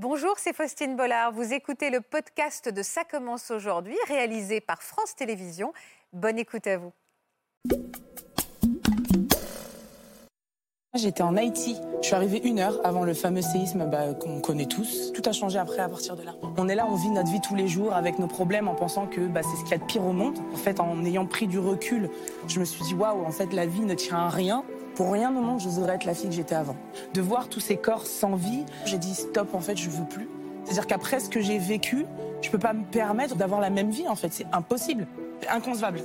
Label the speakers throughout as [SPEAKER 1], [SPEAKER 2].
[SPEAKER 1] Bonjour, c'est Faustine Bollard. Vous écoutez le podcast de Ça commence aujourd'hui, réalisé par France Télévisions. Bonne écoute à vous.
[SPEAKER 2] J'étais en Haïti. Je suis arrivée une heure avant le fameux séisme bah, qu'on connaît tous. Tout a changé après à partir de là. On est là, on vit notre vie tous les jours avec nos problèmes en pensant que bah, c'est ce qu'il y a de pire au monde. En fait, en ayant pris du recul, je me suis dit waouh, en fait, la vie ne tient à rien. Pour rien au monde, je voudrais être la fille que j'étais avant. De voir tous ces corps sans vie, j'ai dit stop, en fait, je veux plus. C'est-à-dire qu'après ce que j'ai vécu, je peux pas me permettre d'avoir la même vie, en fait. C'est impossible. C'est inconcevable.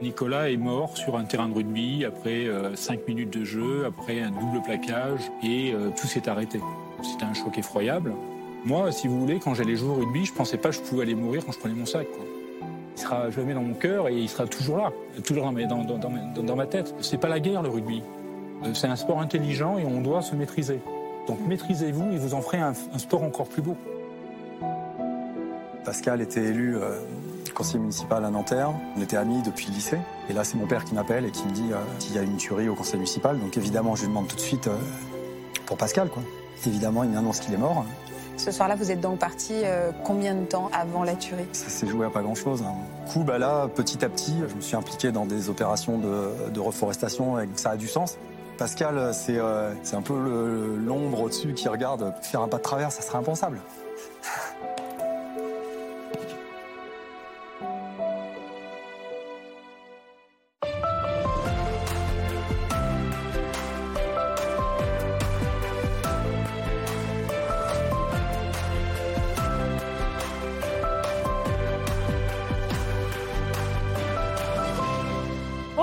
[SPEAKER 3] Nicolas est mort sur un terrain de rugby après 5 euh, minutes de jeu, après un double plaquage, et euh, tout s'est arrêté. C'était un choc effroyable. Moi, si vous voulez, quand j'allais jouer au rugby, je pensais pas que je pouvais aller mourir quand je prenais mon sac. Quoi. Il sera jamais dans mon cœur et il sera toujours là, toujours dans, ma, tête. C'est pas la guerre, le rugby. Euh, c'est un sport intelligent et on doit se maîtriser. Donc maîtrisez-vous et vous en ferez un, sport encore plus beau.
[SPEAKER 4] Pascal était élu conseiller municipal à Nanterre. On était amis depuis le lycée. Et là, c'est mon père qui m'appelle et qui me dit qu'il y a une tuerie au conseil municipal. Donc évidemment, je lui demande tout de suite euh, pour Pascal. Évidemment, il m'annonce qu'il est mort.
[SPEAKER 1] Ce soir-là, vous êtes donc parti euh, combien de temps avant la tuerie?
[SPEAKER 4] Ça s'est joué à pas grand-chose. Hein. Coup, bah là, petit à petit, je me suis impliqué dans des opérations de, reforestation et ça a du sens. Pascal, c'est euh, un peu l'ombre au-dessus qui regarde. Faire un pas de travers, ça serait impensable.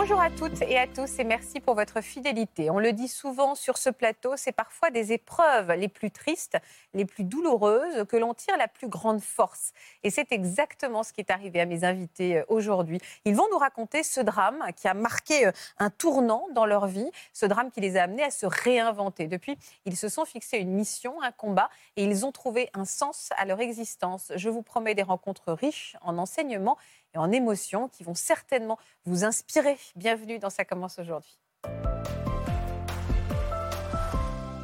[SPEAKER 1] Bonjour à toutes et à tous et merci pour votre fidélité. On le dit souvent sur ce plateau, c'est parfois des épreuves les plus tristes, les plus douloureuses que l'on tire la plus grande force. Et c'est exactement ce qui est arrivé à mes invités euh, aujourd'hui. Ils vont nous raconter ce drame qui a marqué euh, un tournant dans leur vie, ce drame qui les a amenés à se réinventer. Depuis, ils se sont fixés une mission, un combat et ils ont trouvé un sens à leur existence. Je vous promets des rencontres riches en enseignements et en émotions qui vont certainement vous inspirer. Bienvenue dans Ça commence aujourd'hui.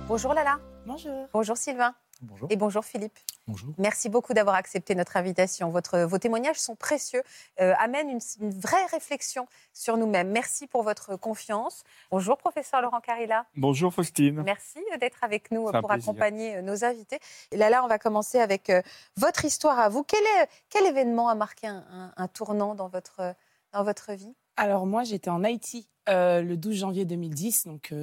[SPEAKER 1] Bonjour Lala.
[SPEAKER 2] Bonjour.
[SPEAKER 1] Bonjour Sylvain.
[SPEAKER 4] Bonjour.
[SPEAKER 1] Et bonjour Philippe.
[SPEAKER 3] Bonjour.
[SPEAKER 1] Merci beaucoup d'avoir accepté notre invitation. Votre, vos témoignages sont précieux, euh, amènent une, vraie réflexion sur nous-mêmes. Merci pour votre confiance. Bonjour professeur Laurent Carilla.
[SPEAKER 5] Bonjour Faustine.
[SPEAKER 1] Merci d'être avec nous pour accompagner euh, nos invités. Et là, là, on va commencer avec euh, votre histoire à vous. Quel, est, quel événement a marqué un, tournant dans votre, dans votre vie?
[SPEAKER 2] Alors moi, j'étais en Haïti le 12 janvier 2010, donc...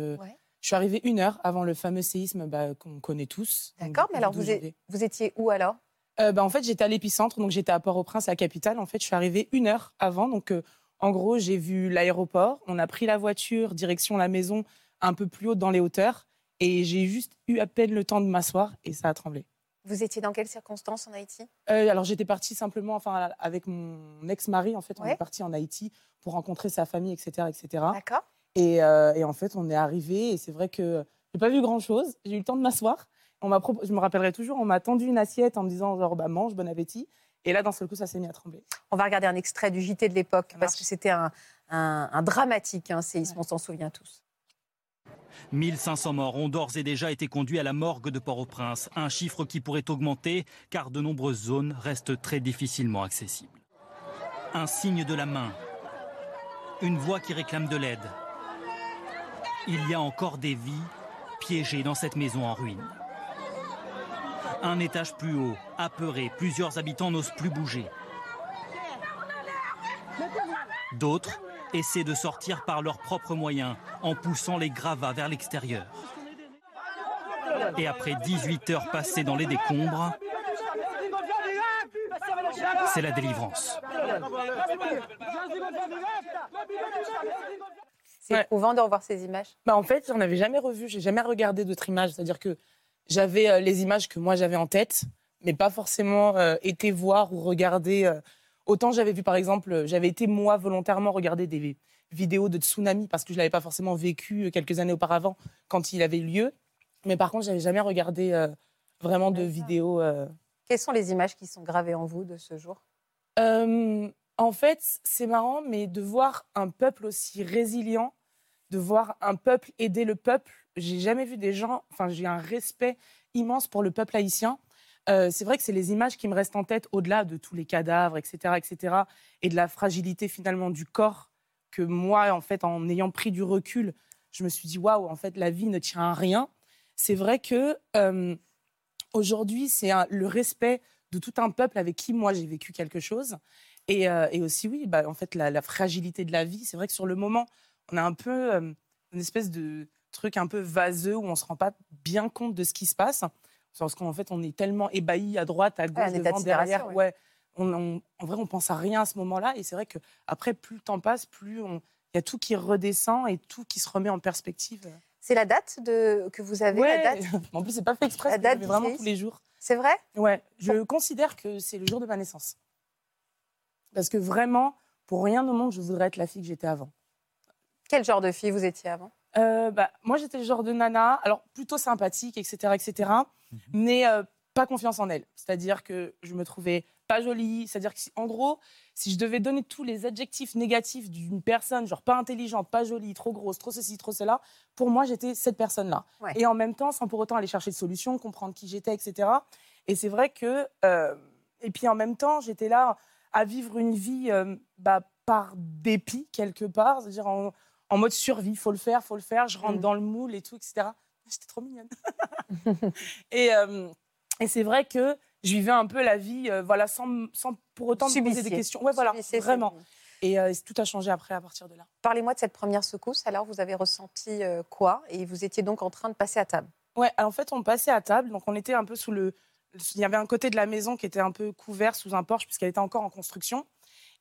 [SPEAKER 2] Je suis arrivée une heure avant le fameux séisme bah, qu'on connaît tous.
[SPEAKER 1] D'accord, mais alors vous, vous, étiez où alors?
[SPEAKER 2] Euh, bah, En fait, j'étais à l'épicentre, donc j'étais à Port-au-Prince, la capitale. En fait, je suis arrivée une heure avant. Donc, euh, en gros, j'ai vu l'aéroport. On a pris la voiture direction la maison, un peu plus haut dans les hauteurs. Et j'ai juste eu à peine le temps de m'asseoir et ça a tremblé.
[SPEAKER 1] Vous étiez dans quelles circonstances en Haïti?
[SPEAKER 2] Euh, Alors j'étais partie simplement, enfin avec mon ex-mari en fait, on est parti en Haïti pour rencontrer sa famille, etc., etc.
[SPEAKER 1] D'accord.
[SPEAKER 2] Euh, et, en fait, on est arrivé et c'est vrai que j'ai pas vu grand chose. J'ai eu le temps de m'asseoir. On m'a je me rappellerai toujours, on m'a tendu une assiette en me disant genre bah, mange, bon appétit. Et là, d'un seul coup, ça s'est mis à trembler.
[SPEAKER 1] On va regarder un extrait du JT de l'époque parce que c'était un, un, dramatique hein, séisme, on s'en souvient tous.
[SPEAKER 6] 1500 morts ont d'ores et déjà été conduits à la morgue de Port-au-Prince, un chiffre qui pourrait augmenter car de nombreuses zones restent très difficilement accessibles. Un signe de la main, une voix qui réclame de l'aide, il y a encore des vies piégées dans cette maison en ruine. Un étage plus haut, apeuré, plusieurs habitants n'osent plus bouger. D'autres essaient de sortir par leurs propres moyens en poussant les gravats vers l'extérieur. Et après 18 heures passées dans les décombres, c'est la délivrance.
[SPEAKER 1] C'est éprouvant de revoir ces images.
[SPEAKER 2] Bah en fait, j'en avais jamais revu, j'ai jamais regardé d'autres images. C'est-à-dire que j'avais euh, les images que moi j'avais en tête, mais pas forcément euh, été voir ou regarder. Euh. Autant j'avais vu, par exemple, j'avais été moi volontairement regarder des vidéos de tsunami parce que je l'avais pas forcément vécu quelques années auparavant quand il avait eu lieu. Mais par contre, j'avais jamais regardé vraiment de vidéos.
[SPEAKER 1] Quelles sont les images qui sont gravées en vous de ce jour?
[SPEAKER 2] En fait, c'est marrant, mais de voir un peuple aussi résilient de voir un peuple aider le peuple, j'ai jamais vu des gens. Enfin, j'ai un respect immense pour le peuple haïtien. Euh, c'est vrai que c'est les images qui me restent en tête, au-delà de tous les cadavres, etc., etc., et de la fragilité finalement du corps, que moi, en fait, en ayant pris du recul, je me suis dit waouh, en fait, la vie ne tient à rien. C'est vrai que euh, aujourd'hui, c'est le respect de tout un peuple avec qui moi j'ai vécu quelque chose, et, euh, et aussi oui, bah, en fait, la, la, fragilité de la vie. C'est vrai que sur le moment, on a un peu une espèce de truc un peu vaseux où on se rend pas bien compte de ce qui se passe. Parce qu'en fait, on est tellement ébahis à droite, à gauche, devant, derrière. Ouais. On, en vrai, on pense à rien à ce moment-là. Et c'est vrai que après, plus le temps passe, plus il y a tout qui redescend et tout qui se remet en perspective.
[SPEAKER 1] C'est la date de... que vous avez
[SPEAKER 2] ouais.
[SPEAKER 1] la date?
[SPEAKER 2] En plus, c'est pas fait exprès. La date vraiment tous les jours.
[SPEAKER 1] C'est vrai?
[SPEAKER 2] Ouais. Je considère que c'est le jour de ma naissance. Parce que vraiment, pour rien au monde, je voudrais être la fille que j'étais avant.
[SPEAKER 1] Quel genre de fille vous étiez avant?
[SPEAKER 2] Euh, bah, Moi, j'étais le genre de nana, alors plutôt sympathique, etc., etc., mhm. mais euh, pas confiance en elle. C'est-à-dire que je me trouvais pas jolie. C'est-à-dire que, en gros, si je devais donner tous les adjectifs négatifs d'une personne, genre pas intelligente, pas jolie, trop grosse, trop ceci, trop cela, pour moi, j'étais cette personne-là. Et en même temps, sans pour autant aller chercher de solutions, comprendre qui j'étais, etc. Et c'est vrai que. Euh, et puis en même temps, j'étais là à vivre une vie bah, par dépit, quelque part. C'est-à-dire en en mode survie. Faut le faire, faut le faire. Je rentre mm. dans le moule et tout, etc. J'étais trop mignonne. et, euh, et c'est vrai que je vivais un peu la vie, euh, voilà, sans, sans, pour autant me poser des questions. Ouais, voilà, vraiment. Et euh, tout a changé après à partir de là.
[SPEAKER 1] Parlez-moi de cette première secousse. Alors, vous avez ressenti quoi? Et vous étiez donc en train de passer à table?
[SPEAKER 2] Ouais, en fait, on passait à table. Donc, on était un peu sous le. Il y avait un côté de la maison qui était un peu couvert sous un porche puisqu'elle était encore en construction.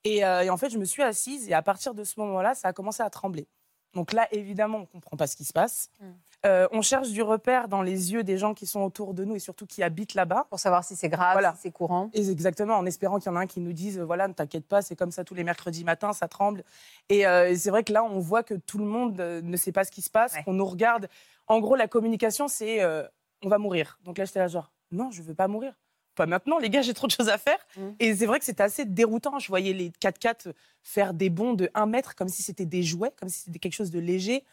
[SPEAKER 2] Euh, et, en fait, je me suis assise et à partir de ce moment-là, ça a commencé à trembler. Donc là, évidemment, on ne comprend pas ce qui se passe. Mm. Euh, on cherche du repère dans les yeux des gens qui sont autour de nous et surtout qui habitent là-bas.
[SPEAKER 1] Pour savoir si c'est grave, si c'est courant.
[SPEAKER 2] Et exactement, en espérant qu'il y en a un qui nous dise voilà, ne t'inquiète pas, c'est comme ça tous les mercredis matins, ça tremble. Et, euh, c'est vrai que là, on voit que tout le monde ne sait pas ce qui se passe, qu'on nous regarde. En gros, la communication, c'est on va mourir. Donc là, j'étais là, genre non, je ne veux pas mourir pas maintenant, les gars, j'ai trop de choses à faire. Mmh. Et c'est vrai que c'était assez déroutant. Je voyais les 4x4 faire des bonds de 1 mètre comme si c'était des jouets, comme si c'était quelque chose de léger.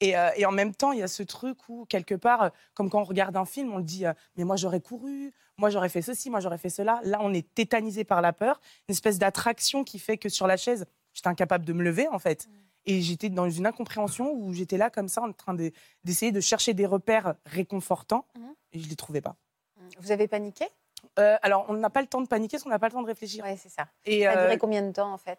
[SPEAKER 2] Et, euh, en même temps, il y a ce truc où, quelque part, euh, comme quand on regarde un film, on le dit euh, Mais moi, j'aurais couru, moi, j'aurais fait ceci, moi, j'aurais fait cela. Là, on est tétanisé par la peur, une espèce d'attraction qui fait que sur la chaise, j'étais incapable de me lever, en fait. Mmh. Et j'étais dans une incompréhension où j'étais là, comme ça, en train d'essayer de, chercher des repères réconfortants. Mmh. Et je ne les trouvais pas.
[SPEAKER 1] Vous avez paniqué?
[SPEAKER 2] Euh, alors, on n'a pas le temps de paniquer parce qu'on n'a pas le temps de réfléchir.
[SPEAKER 1] Oui, c'est ça. Et, ça a duré euh, combien de temps, en fait?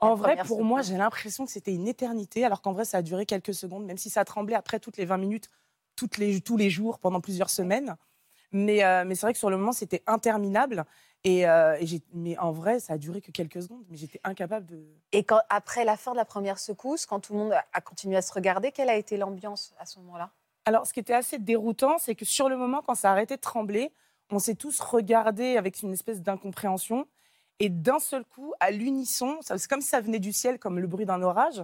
[SPEAKER 2] En vrai, pour moi, j'ai l'impression que c'était une éternité, alors qu'en vrai, ça a duré quelques secondes, même si ça tremblait après toutes les 20 minutes, toutes les, tous les jours, pendant plusieurs semaines. Mais, euh, mais c'est vrai que sur le moment, c'était interminable. Et, mais en vrai, ça a duré que quelques secondes. Mais j'étais incapable de.
[SPEAKER 1] Et quand, après la fin de la première secousse, quand tout le monde a continué à se regarder, quelle a été l'ambiance à ce moment-là?
[SPEAKER 2] Alors, ce qui était assez déroutant, c'est que sur le moment, quand ça a arrêté de trembler, on s'est tous regardés avec une espèce d'incompréhension. Et d'un seul coup, à l'unisson, c'est comme si ça venait du ciel, comme le bruit d'un orage.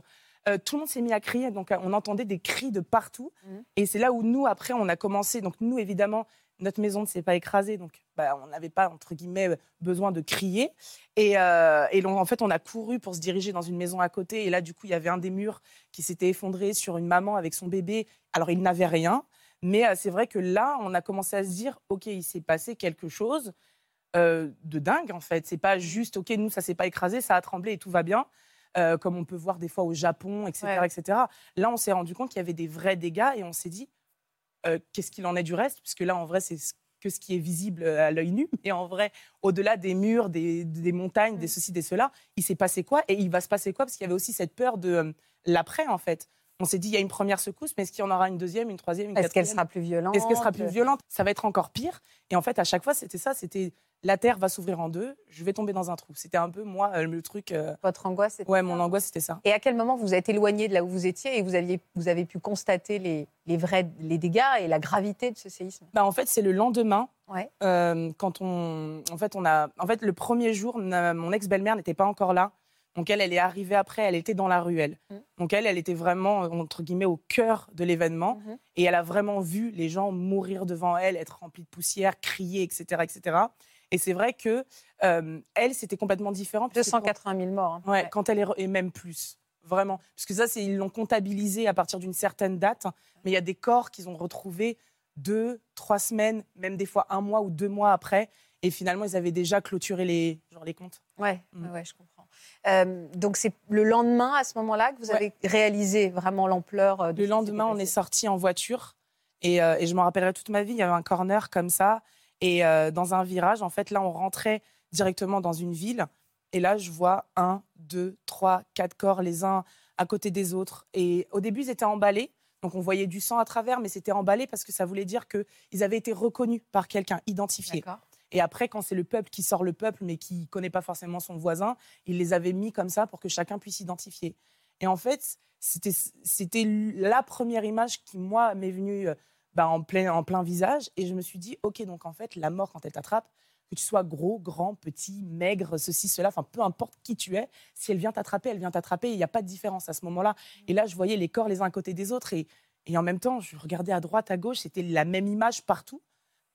[SPEAKER 2] Euh, tout le monde s'est mis à crier, donc on entendait des cris de partout. Mmh. Et c'est là où nous, après, on a commencé. Donc nous, évidemment, notre maison ne s'est pas écrasée, donc bah, on n'avait pas, entre guillemets, besoin de crier. Et, euh, en fait, on a couru pour se diriger dans une maison à côté. Et là, du coup, il y avait un des murs qui s'était effondré sur une maman avec son bébé. Alors, il n'avait rien. Mais euh, c'est vrai que là, on a commencé à se dire, OK, il s'est passé quelque chose euh, de dingue, en fait. C'est pas juste, OK, nous, ça s'est pas écrasé, ça a tremblé et tout va bien. Euh, comme on peut voir des fois au Japon, etc. etc. Là, on s'est rendu compte qu'il y avait des vrais dégâts et on s'est dit, qu'est-ce qu'il en est du reste Puisque là, en vrai, c'est que ce qui est visible à l'œil nu. Mais en vrai, au-delà des murs, des, montagnes, des mm. ceci, des cela, il s'est passé quoi? Et il va se passer quoi? Parce qu'il y avait aussi cette peur de l'après, en fait on s'est dit il y a une première secousse, mais est-ce qu'il y en aura une deuxième, une troisième, une
[SPEAKER 1] Est-ce qu'elle sera plus violente?
[SPEAKER 2] Est-ce qu'elle sera plus violente? Ça va être encore pire. Et en fait, à chaque fois, c'était ça. C'était la terre va s'ouvrir en deux, je vais tomber dans un trou. C'était un peu moi euh, le truc. Euh,
[SPEAKER 1] Votre angoisse, c'était
[SPEAKER 2] Ouais, mon angoisse, c'était ça.
[SPEAKER 1] Et à quel moment vous êtes éloigné de là où vous étiez et vous aviez, vous avez pu constater les, les vrais les dégâts et la gravité de ce séisme?
[SPEAKER 2] Bah, en fait, c'est le lendemain. Ouais. Euh, quand on, en fait, on a, en fait, le premier jour, mon ex-belle-mère n'était pas encore là. Donc elle, elle est arrivée après, elle était dans la ruelle. Mm. Donc elle, elle était vraiment, entre guillemets, au cœur de l'événement. Mm-hmm. Et elle a vraiment vu les gens mourir devant elle, être remplis de poussière, crier, etc. etc. Et c'est vrai que euh, elle, c'était complètement différent.
[SPEAKER 1] 280 000 morts.
[SPEAKER 2] Hein. Ouais, quand elle est... Et même plus. vraiment. Parce que ça, c'est- ils l'ont comptabilisé à partir d'une certaine date. Mais il y a des corps qu'ils ont retrouvés deux, trois semaines, même des fois un mois ou deux mois après. Et finalement, ils avaient déjà clôturé les, genre les comptes.
[SPEAKER 1] Ouais,
[SPEAKER 2] Mm.
[SPEAKER 1] ouais, ouais, je comprends. Euh, donc c'est le lendemain, à ce moment-là, que vous
[SPEAKER 2] Ouais.
[SPEAKER 1] avez réalisé vraiment l'ampleur euh, de
[SPEAKER 2] Le lendemain, on est sorti en voiture. Et, euh, et je me rappellerai toute ma vie, il y avait un corner comme ça. Et euh, dans un virage, en fait, là, on rentrait directement dans une ville. Et là, je vois un, deux, trois, quatre corps, les uns à côté des autres. Et au début, ils étaient emballés. Donc, on voyait du sang à travers, mais c'était emballé parce que ça voulait dire qu'ils avaient été reconnus par quelqu'un, identifiés. Et après, quand c'est le peuple qui sort le peuple, mais qui ne connaît pas forcément son voisin, il les avait mis comme ça pour que chacun puisse s'identifier. Et en fait, c'était c'était la première image qui, moi, m'est venue euh, bah, en, plein, en plein visage. Et je me suis dit, OK, donc en fait, la mort, quand elle t'attrape, que tu sois gros, grand, petit, maigre, ceci, cela, enfin, peu importe qui tu es, si elle vient t'attraper, elle vient t'attraper. Il n'y a pas de différence à ce moment-là. Et là, je voyais les corps les uns à côté des autres. Et, et en même temps, je regardais à droite, à gauche, c'était la même image partout.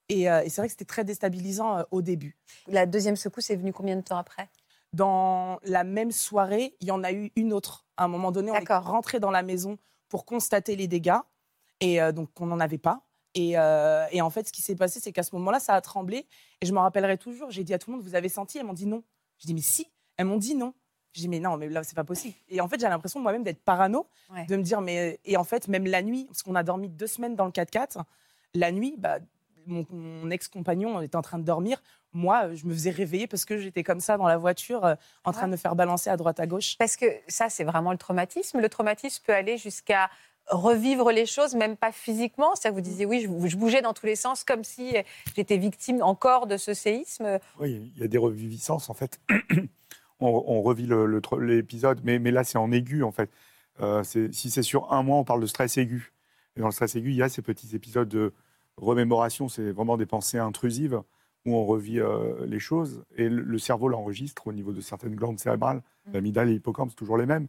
[SPEAKER 2] Et, euh, et c'est vrai que c'était très déstabilisant euh, au début.
[SPEAKER 1] La deuxième secousse est venue combien de temps après?
[SPEAKER 2] Dans la même soirée, il y en a eu une autre. À un moment donné, on est rentré dans la maison pour constater les dégâts. Et euh, donc, on n'en avait pas. Et, euh, et en fait, ce qui s'est passé, c'est qu'à ce moment-là, ça a tremblé. Et je me rappellerai toujours, j'ai dit à tout le monde, vous avez senti? Elles m'ont dit non. Je dis, mais si. Elles m'ont dit non. Je dis, mais non, mais là, c'est pas possible. Et en fait, j'ai l'impression moi-même d'être parano,
[SPEAKER 1] Ouais.
[SPEAKER 2] de me dire, mais. Et en fait, même la nuit, parce qu'on a dormi deux semaines dans le 4x4, la nuit, bah, mon, mon ex-compagnon était en train de dormir. Moi, euh, je me faisais réveiller parce que j'étais comme ça dans la voiture, euh, en train
[SPEAKER 1] Ouais.
[SPEAKER 2] de me faire balancer à droite à gauche.
[SPEAKER 1] Parce que ça, c'est vraiment le traumatisme. Le traumatisme peut aller jusqu'à revivre les choses, même pas physiquement. C'est-à-dire que vous disiez, oui, je, je bougeais dans tous les sens, comme si j'étais victime encore de ce séisme.
[SPEAKER 5] Oui, il y a des reviviscences en fait. on, on revit l'épisode, mais, mais là c'est en aigu en fait. Euh, c'est- si c'est sur un mois, on parle de stress aigu. Et dans le stress aigu, il y a ces petits épisodes de remémoration, c'est vraiment des pensées intrusives où on revit euh, les choses et le, le cerveau l'enregistre au niveau de certaines glandes cérébrales.
[SPEAKER 1] Mm.
[SPEAKER 5] L'amygdale et l'hippocampe, c'est toujours les mêmes.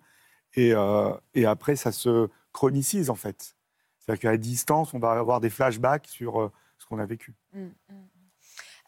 [SPEAKER 5] Et, euh, et après, ça se chronicise en fait. C'est-à-dire qu'à distance, on va avoir des flashbacks sur euh, ce qu'on a vécu.
[SPEAKER 1] Mm, mm.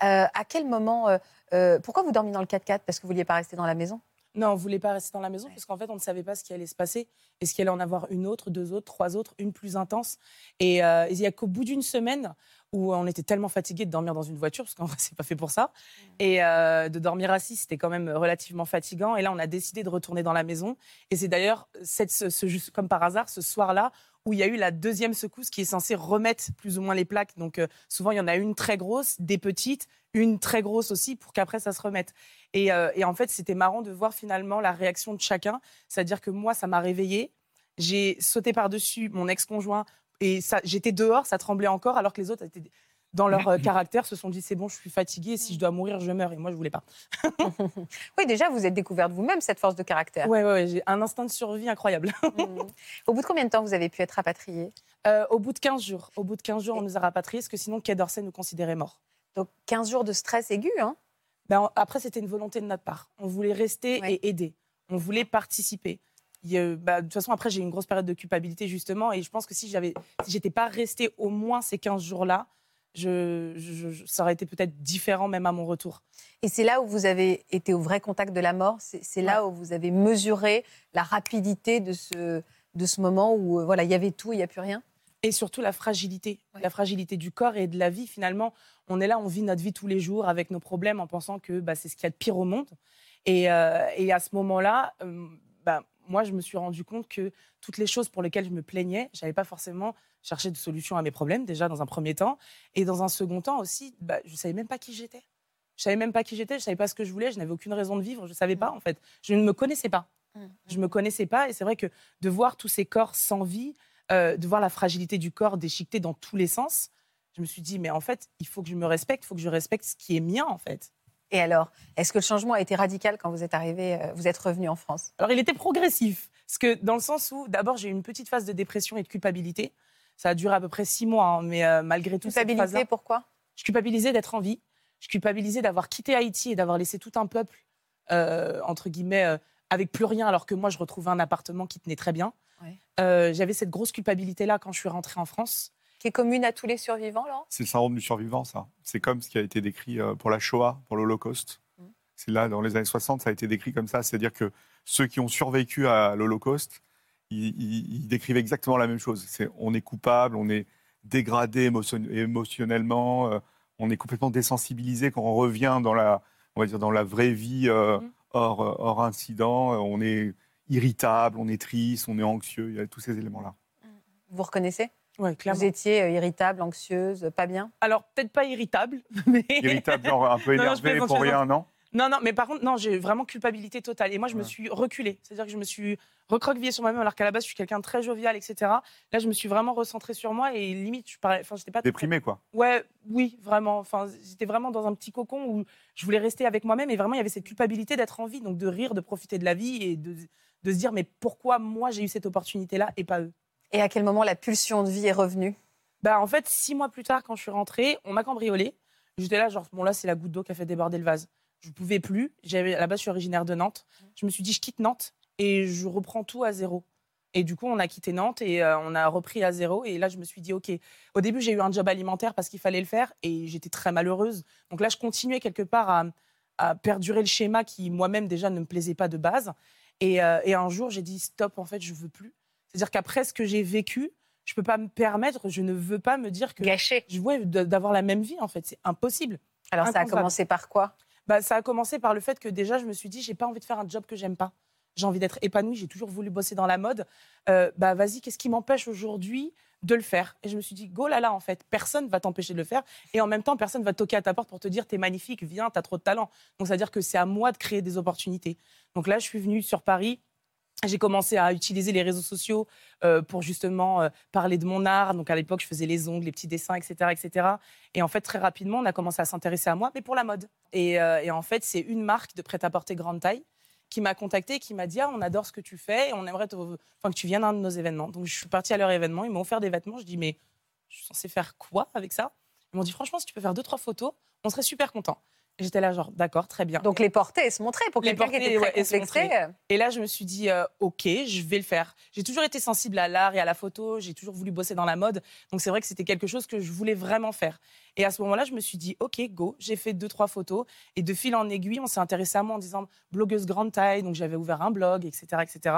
[SPEAKER 1] Euh, à quel moment. euh, euh, pourquoi vous dormiez dans le 4x4 Parce que vous vouliez pas rester dans la maison?
[SPEAKER 2] Non, on voulait pas rester dans la maison
[SPEAKER 1] Ouais.
[SPEAKER 2] parce qu'en fait, on ne savait pas ce qui allait se passer. Est-ce qu'il allait en avoir une autre, deux autres, trois autres, une plus intense? Et euh, il y a qu'au bout d'une semaine où on était tellement fatigué de dormir dans une voiture, parce qu'en vrai, c'est pas fait pour ça, et euh, de dormir assis, c'était quand même relativement fatigant. Et là, on a décidé de retourner dans la maison. Et c'est d'ailleurs, cette- ce, comme par hasard, ce soir-là, où il y a eu la deuxième secousse qui est censée remettre plus ou moins les plaques. Donc euh, souvent, il y en a une très grosse, des petites, une très grosse aussi, pour qu'après, ça se remette. Et, euh, et en fait, c'était marrant de voir finalement la réaction de chacun. C'est-à-dire que moi, ça m'a réveillée. J'ai sauté par-dessus mon ex-conjoint et ça, j'étais dehors, ça tremblait encore, alors que les autres étaient dans leur euh, caractère, se sont dit c'est bon, je suis fatiguée, si je dois mourir, je meurs. Et moi, je voulais pas.
[SPEAKER 1] Oui, déjà, vous êtes découverte vous-même, cette force de caractère.
[SPEAKER 2] Ouais, ouais, ouais, j'ai un instinct de survie incroyable.
[SPEAKER 1] Mm. Au bout de combien de temps vous avez pu être rapatriée?
[SPEAKER 2] Euh, au bout de 15 jours, au bout de 15 jours, on nous a rapatriés, parce que sinon, Quai d'Orsay nous considérait morts.
[SPEAKER 1] Donc 15 jours de stress aigu, hein?
[SPEAKER 2] Ben, en- après, c'était une volonté de notre part. On voulait rester
[SPEAKER 1] Ouais.
[SPEAKER 2] et aider. On voulait participer. Bah, de toute façon, après, j'ai eu une grosse période de culpabilité, justement. Et je pense que si j'avais, si j'étais pas restée au moins ces 15 jours-là, je, je- je- ça aurait été peut-être différent, même à mon retour.
[SPEAKER 1] Et c'est là où vous avez été au vrai contact de la mort? C'est là où vous avez mesuré la rapidité de ce, de ce moment où euh, voilà, il y avait tout, il n'y a plus rien?
[SPEAKER 2] Et surtout la fragilité,
[SPEAKER 1] Ouais.
[SPEAKER 2] la fragilité du corps et de la vie. Finalement, on est là, on vit notre vie tous les jours avec nos problèmes en pensant que bah, c'est ce qu'il y a de pire au monde. Et, euh, et à ce moment-là, euh, moi, je me suis rendu compte que toutes les choses pour lesquelles je me plaignais, je n'avais pas forcément cherché de solution à mes problèmes, déjà dans un premier temps. Et dans un second temps aussi, bah, je ne savais même pas qui j'étais. Je savais même pas qui j'étais, je savais pas ce que je voulais, je n'avais aucune raison de vivre, je savais pas en fait. Je ne me connaissais pas. Je me connaissais pas et c'est vrai que de voir tous ces corps sans vie, euh, de voir la fragilité du corps déchiqueté dans tous les sens, je me suis dit mais en fait il faut que je me respecte, il faut que je respecte ce qui est mien en fait.
[SPEAKER 1] Et alors, est-ce que le changement a été radical quand vous êtes arrivé, euh, vous êtes revenu en France?
[SPEAKER 2] Alors il était progressif, parce que dans le sens où d'abord j'ai eu une petite phase de dépression et de culpabilité. Ça a duré à peu près six mois, hein, mais euh, malgré tout cette
[SPEAKER 1] Culpabilité, pourquoi?
[SPEAKER 2] je culpabilisais d'être en vie. Je culpabilisais d'avoir quitté Haïti et d'avoir laissé tout un peuple, euh, entre guillemets, euh, avec plus rien, alors que moi, je retrouvais un appartement qui tenait très bien.
[SPEAKER 1] Ouais.
[SPEAKER 2] J'avais cette grosse culpabilité-là quand je suis rentrée en France.
[SPEAKER 1] Qui est commune à tous les survivants, là
[SPEAKER 5] C'est le syndrome du survivant, ça. C'est comme ce qui a été décrit euh, pour la Shoah, pour l'Holocauste.
[SPEAKER 1] Mm.
[SPEAKER 5] C'est là, dans les années 60, ça a été décrit comme ça. C'est-à-dire que ceux qui ont survécu à l'Holocauste, ils, ils- ils décrivent exactement la même chose. C'est, on est coupable, on est dégradé émotion- émotionnellement, euh, on est complètement désensibilisé quand on revient dans la, on va dire, dans la vraie vie euh,
[SPEAKER 2] Mhm.
[SPEAKER 5] hors, hors incident. On est irritable, on est triste, on est anxieux. Il y a tous ces éléments-là.
[SPEAKER 1] Vous reconnaissez?
[SPEAKER 2] Ouais, clairement.
[SPEAKER 1] Vous étiez euh, irritable, anxieuse, pas bien?
[SPEAKER 2] Alors, peut-être pas irritable, mais.
[SPEAKER 5] Irritable, genre un peu
[SPEAKER 2] Non, non, je
[SPEAKER 5] énervé
[SPEAKER 2] plaisante,
[SPEAKER 5] pour rien, non?
[SPEAKER 2] Non, non, mais par contre, non, j'ai vraiment culpabilité totale. Et moi, je me suis reculée. C'est-à-dire que je me suis recroquevillée sur moi-même, alors qu'à la base, je suis quelqu'un de très jovial, etc. Là, je me suis vraiment recentrée sur moi et limite, je parlais. Enfin, j'étais pas.
[SPEAKER 5] Déprimé, quoi.
[SPEAKER 2] Ouais, oui, vraiment. Enfin, j'étais vraiment dans un petit cocon où je voulais rester avec moi-même et vraiment, il y avait cette culpabilité d'être en vie, donc de rire, de profiter de la vie et de, de se dire, mais pourquoi moi j'ai eu cette opportunité-là et pas eux?
[SPEAKER 1] Et à quel moment la pulsion de vie est revenue?
[SPEAKER 2] Bah, en fait, six mois plus tard, quand je suis rentrée, on m'a cambriolée. J'étais là, genre, bon, là, c'est la goutte d'eau qui a fait déborder le vase. Je ne pouvais plus. J'avais, à la base, je suis originaire de Nantes. Je me suis dit, je quitte Nantes et je reprends tout à zéro. Et du coup, on a quitté Nantes et euh, on a repris à zéro. Et là, je me suis dit, OK. Au début, j'ai eu un job alimentaire parce qu'il fallait le faire et j'étais très malheureuse. Donc là, je continuais quelque part à, perdurer le schéma qui, moi-même, déjà, ne me plaisait pas de base. Et, euh, et un jour, j'ai dit, stop, en fait, je veux plus. C'est-à-dire qu'après ce que j'ai vécu, je peux pas me permettre, je ne veux pas me dire que
[SPEAKER 1] Gâché.
[SPEAKER 2] je ouais, d'avoir la même vie en fait, c'est impossible.
[SPEAKER 1] Alors ça a commencé par quoi?
[SPEAKER 2] Bah, ça a commencé par le fait que déjà je me suis dit j'ai pas envie de faire un job que j'aime pas. J'ai envie d'être épanouie, j'ai toujours voulu bosser dans la mode. Euh, bah vas-y, qu'est-ce qui m'empêche aujourd'hui de le faire? Et je me suis dit go là là en fait, personne va t'empêcher de le faire et en même temps personne va toquer à ta porte pour te dire t'es magnifique, viens, t'as trop de talent. Donc ça veut dire que c'est à moi de créer des opportunités. Donc là je suis venue sur Paris. J'ai commencé à utiliser les réseaux sociaux euh, pour justement euh, parler de mon art. Donc à l'époque, je faisais les ongles, les petits dessins, etc., etc. Et en fait, très rapidement, on a commencé à s'intéresser à moi, mais pour la mode. Et, euh, et en fait, c'est une marque de prêt-à-porter grande taille qui m'a contacté, qui m'a dit ah, on adore ce que tu fais et on aimerait te- que tu viennes à un de nos événements. Donc je suis partie à leur événement, ils m'ont offert des vêtements. Je dis mais je suis censée faire quoi avec ça? Ils m'ont dit franchement, si tu peux faire deux trois photos, on serait super content. J'étais là genre d'accord, très bien.
[SPEAKER 1] Donc les porter et se montrer pour
[SPEAKER 2] Les
[SPEAKER 1] quelqu'un qui était très
[SPEAKER 2] ouais,
[SPEAKER 1] complexé.
[SPEAKER 2] montrer. Et là, je me suis dit, euh, OK, je vais le faire. J'ai toujours été sensible à l'art et à la photo. J'ai toujours voulu bosser dans la mode. Donc, c'est vrai que c'était quelque chose que je voulais vraiment faire. Et à ce moment-là, je me suis dit, OK, go. J'ai fait deux, trois photos. Et de fil en aiguille, on s'est intéressé à moi en disant blogueuse grande taille. Donc, j'avais ouvert un blog, etc. etc.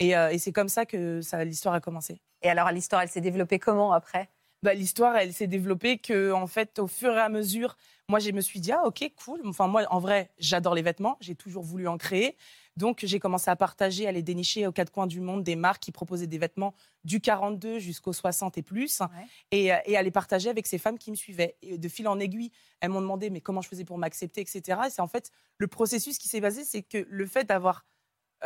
[SPEAKER 2] Et, euh, et c'est comme ça que ça- l'histoire a commencé.
[SPEAKER 1] Et alors l'histoire, elle s'est développée comment après?
[SPEAKER 2] Bah, l'histoire, elle s'est développée que, en fait, au fur et à mesure, moi, je me suis dit, ah, ok, cool. Enfin, moi, en vrai, j'adore les vêtements. J'ai toujours voulu en créer. Donc, j'ai commencé à partager, à aller dénicher aux quatre coins du monde des marques qui proposaient des vêtements du 42 jusqu'au 60 et plus. Et, euh, et à les partager avec ces femmes qui me suivaient. Et de fil en aiguille, elles m'ont demandé, mais comment je faisais pour m'accepter, etc. Et c'est en fait le processus qui s'est basé, c'est que le fait d'avoir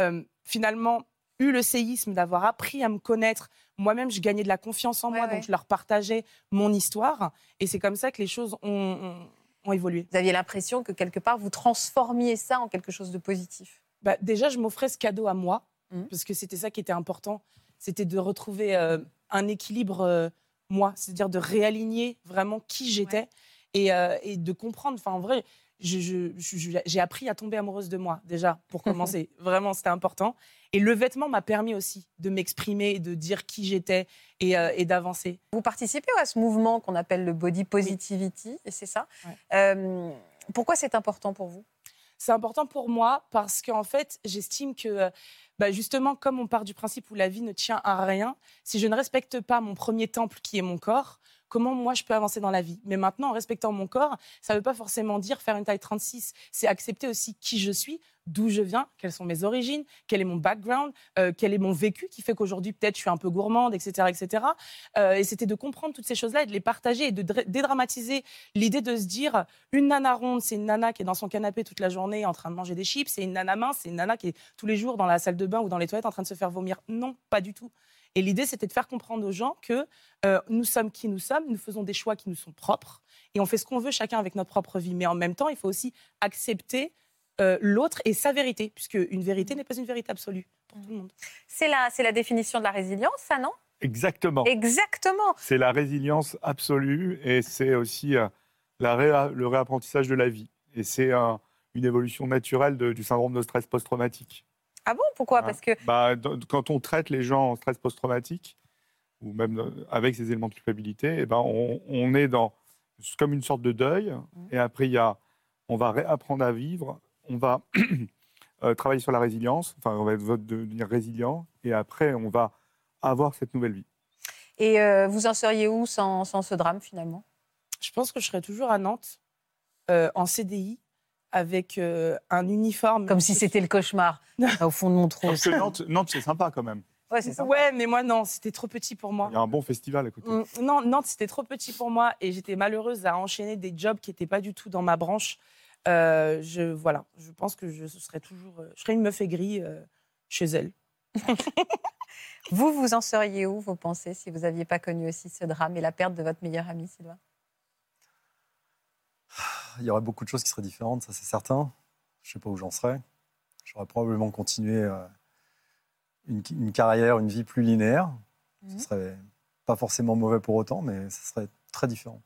[SPEAKER 2] euh, finalement eu le séisme, d'avoir appris à me connaître, moi-même, je gagnais de la confiance en
[SPEAKER 1] Ouais,
[SPEAKER 2] moi,
[SPEAKER 1] ouais.
[SPEAKER 2] donc je leur partageais mon histoire. Et c'est comme ça que les choses ont, ont- ont évolué.
[SPEAKER 1] Vous aviez l'impression que quelque part vous transformiez ça en quelque chose de positif?
[SPEAKER 2] Bah, déjà, je m'offrais ce cadeau à moi,
[SPEAKER 1] Mhm.
[SPEAKER 2] parce que c'était ça qui était important. C'était de retrouver euh, un équilibre, euh, moi, c'est-à-dire de réaligner vraiment qui j'étais et, euh, et de comprendre. Enfin, en vrai, j'ai appris à tomber amoureuse de moi, déjà, pour commencer. vraiment, c'était important. Et le vêtement m'a permis aussi de m'exprimer, de dire qui j'étais et, euh, et d'avancer.
[SPEAKER 1] Vous participez à ce mouvement qu'on appelle le body positivity, et c'est ça.
[SPEAKER 2] Ouais.
[SPEAKER 1] Euh, pourquoi c'est important pour vous?
[SPEAKER 2] C'est important pour moi parce qu'en fait, j'estime que, euh, bah, justement, comme on part du principe où la vie ne tient à rien, si je ne respecte pas mon premier temple qui est mon corps, comment moi je peux avancer dans la vie Mais maintenant, en respectant mon corps, ça ne veut pas forcément dire faire une taille 36. C'est accepter aussi qui je suis, d'où je viens, quelles sont mes origines, quel est mon background, euh, quel est mon vécu qui fait qu'aujourd'hui peut-être je suis un peu gourmande, etc. etc. Euh, et c'était de comprendre toutes ces choses-là et de les partager et de dra- dédramatiser l'idée de se dire une nana ronde, c'est une nana qui est dans son canapé toute la journée en train de manger des chips. C'est une nana mince, c'est une nana qui est tous les jours dans la salle de bain ou dans les toilettes en train de se faire vomir. Non, pas du tout. Et l'idée, c'était de faire comprendre aux gens que euh, nous sommes qui nous sommes, nous faisons des choix qui nous sont propres et on fait ce qu'on veut chacun avec notre propre vie. Mais en même temps, il faut aussi accepter euh, l'autre et sa vérité, puisque une vérité n'est pas une vérité absolue pour tout le monde.
[SPEAKER 1] C'est la, c'est la définition de la résilience, ça, non?
[SPEAKER 5] Exactement.
[SPEAKER 1] Exactement.
[SPEAKER 5] C'est la résilience absolue et c'est aussi euh, la réa- le réapprentissage de la vie. Et c'est un- une évolution naturelle de- du syndrome de stress post-traumatique.
[SPEAKER 1] Ah bon? Pourquoi?
[SPEAKER 5] Hein?
[SPEAKER 1] Parce que
[SPEAKER 5] Bah, quand on traite les gens en stress post-traumatique, ou même euh, avec ces éléments de culpabilité, eh ben, on, on est dans comme une sorte de deuil.
[SPEAKER 1] Mmh.
[SPEAKER 5] Et après, il y a, on va réapprendre à vivre on va euh, travailler sur la résilience, enfin, on va devenir résilient, et après, on va avoir cette nouvelle vie.
[SPEAKER 1] Et euh, vous en seriez où sans, sans, ce drame, finalement?
[SPEAKER 2] Je pense que je serais toujours à Nantes, euh, en CDI, avec un uniforme.
[SPEAKER 1] Comme si c'était le cauchemar, au fond de mon trou.
[SPEAKER 5] Parce que Nantes, Nantes c'est sympa quand même.
[SPEAKER 2] Ouais, c'est Ouais, mais moi, non, c'était trop petit pour moi.
[SPEAKER 5] Il y a un bon festival à côté. Mm,
[SPEAKER 2] non, Nantes, c'était trop petit pour moi et j'étais malheureuse à enchaîner des jobs qui n'étaient pas du tout dans ma branche. Euh, je, voilà, je pense que je serais toujours. Euh, je serais une meuf aigrie euh, chez elle.
[SPEAKER 1] vous, vous en seriez où, vous pensez, si vous n'aviez pas connu aussi ce drame et la perte de votre meilleure amie, Sylvain?
[SPEAKER 4] Il y aurait beaucoup de choses qui seraient différentes, ça c'est certain. Je ne sais pas où j'en serais. J'aurais probablement continué une, carrière, une vie plus linéaire. Ce mhm. serait pas forcément mauvais pour autant, mais ce serait très différent.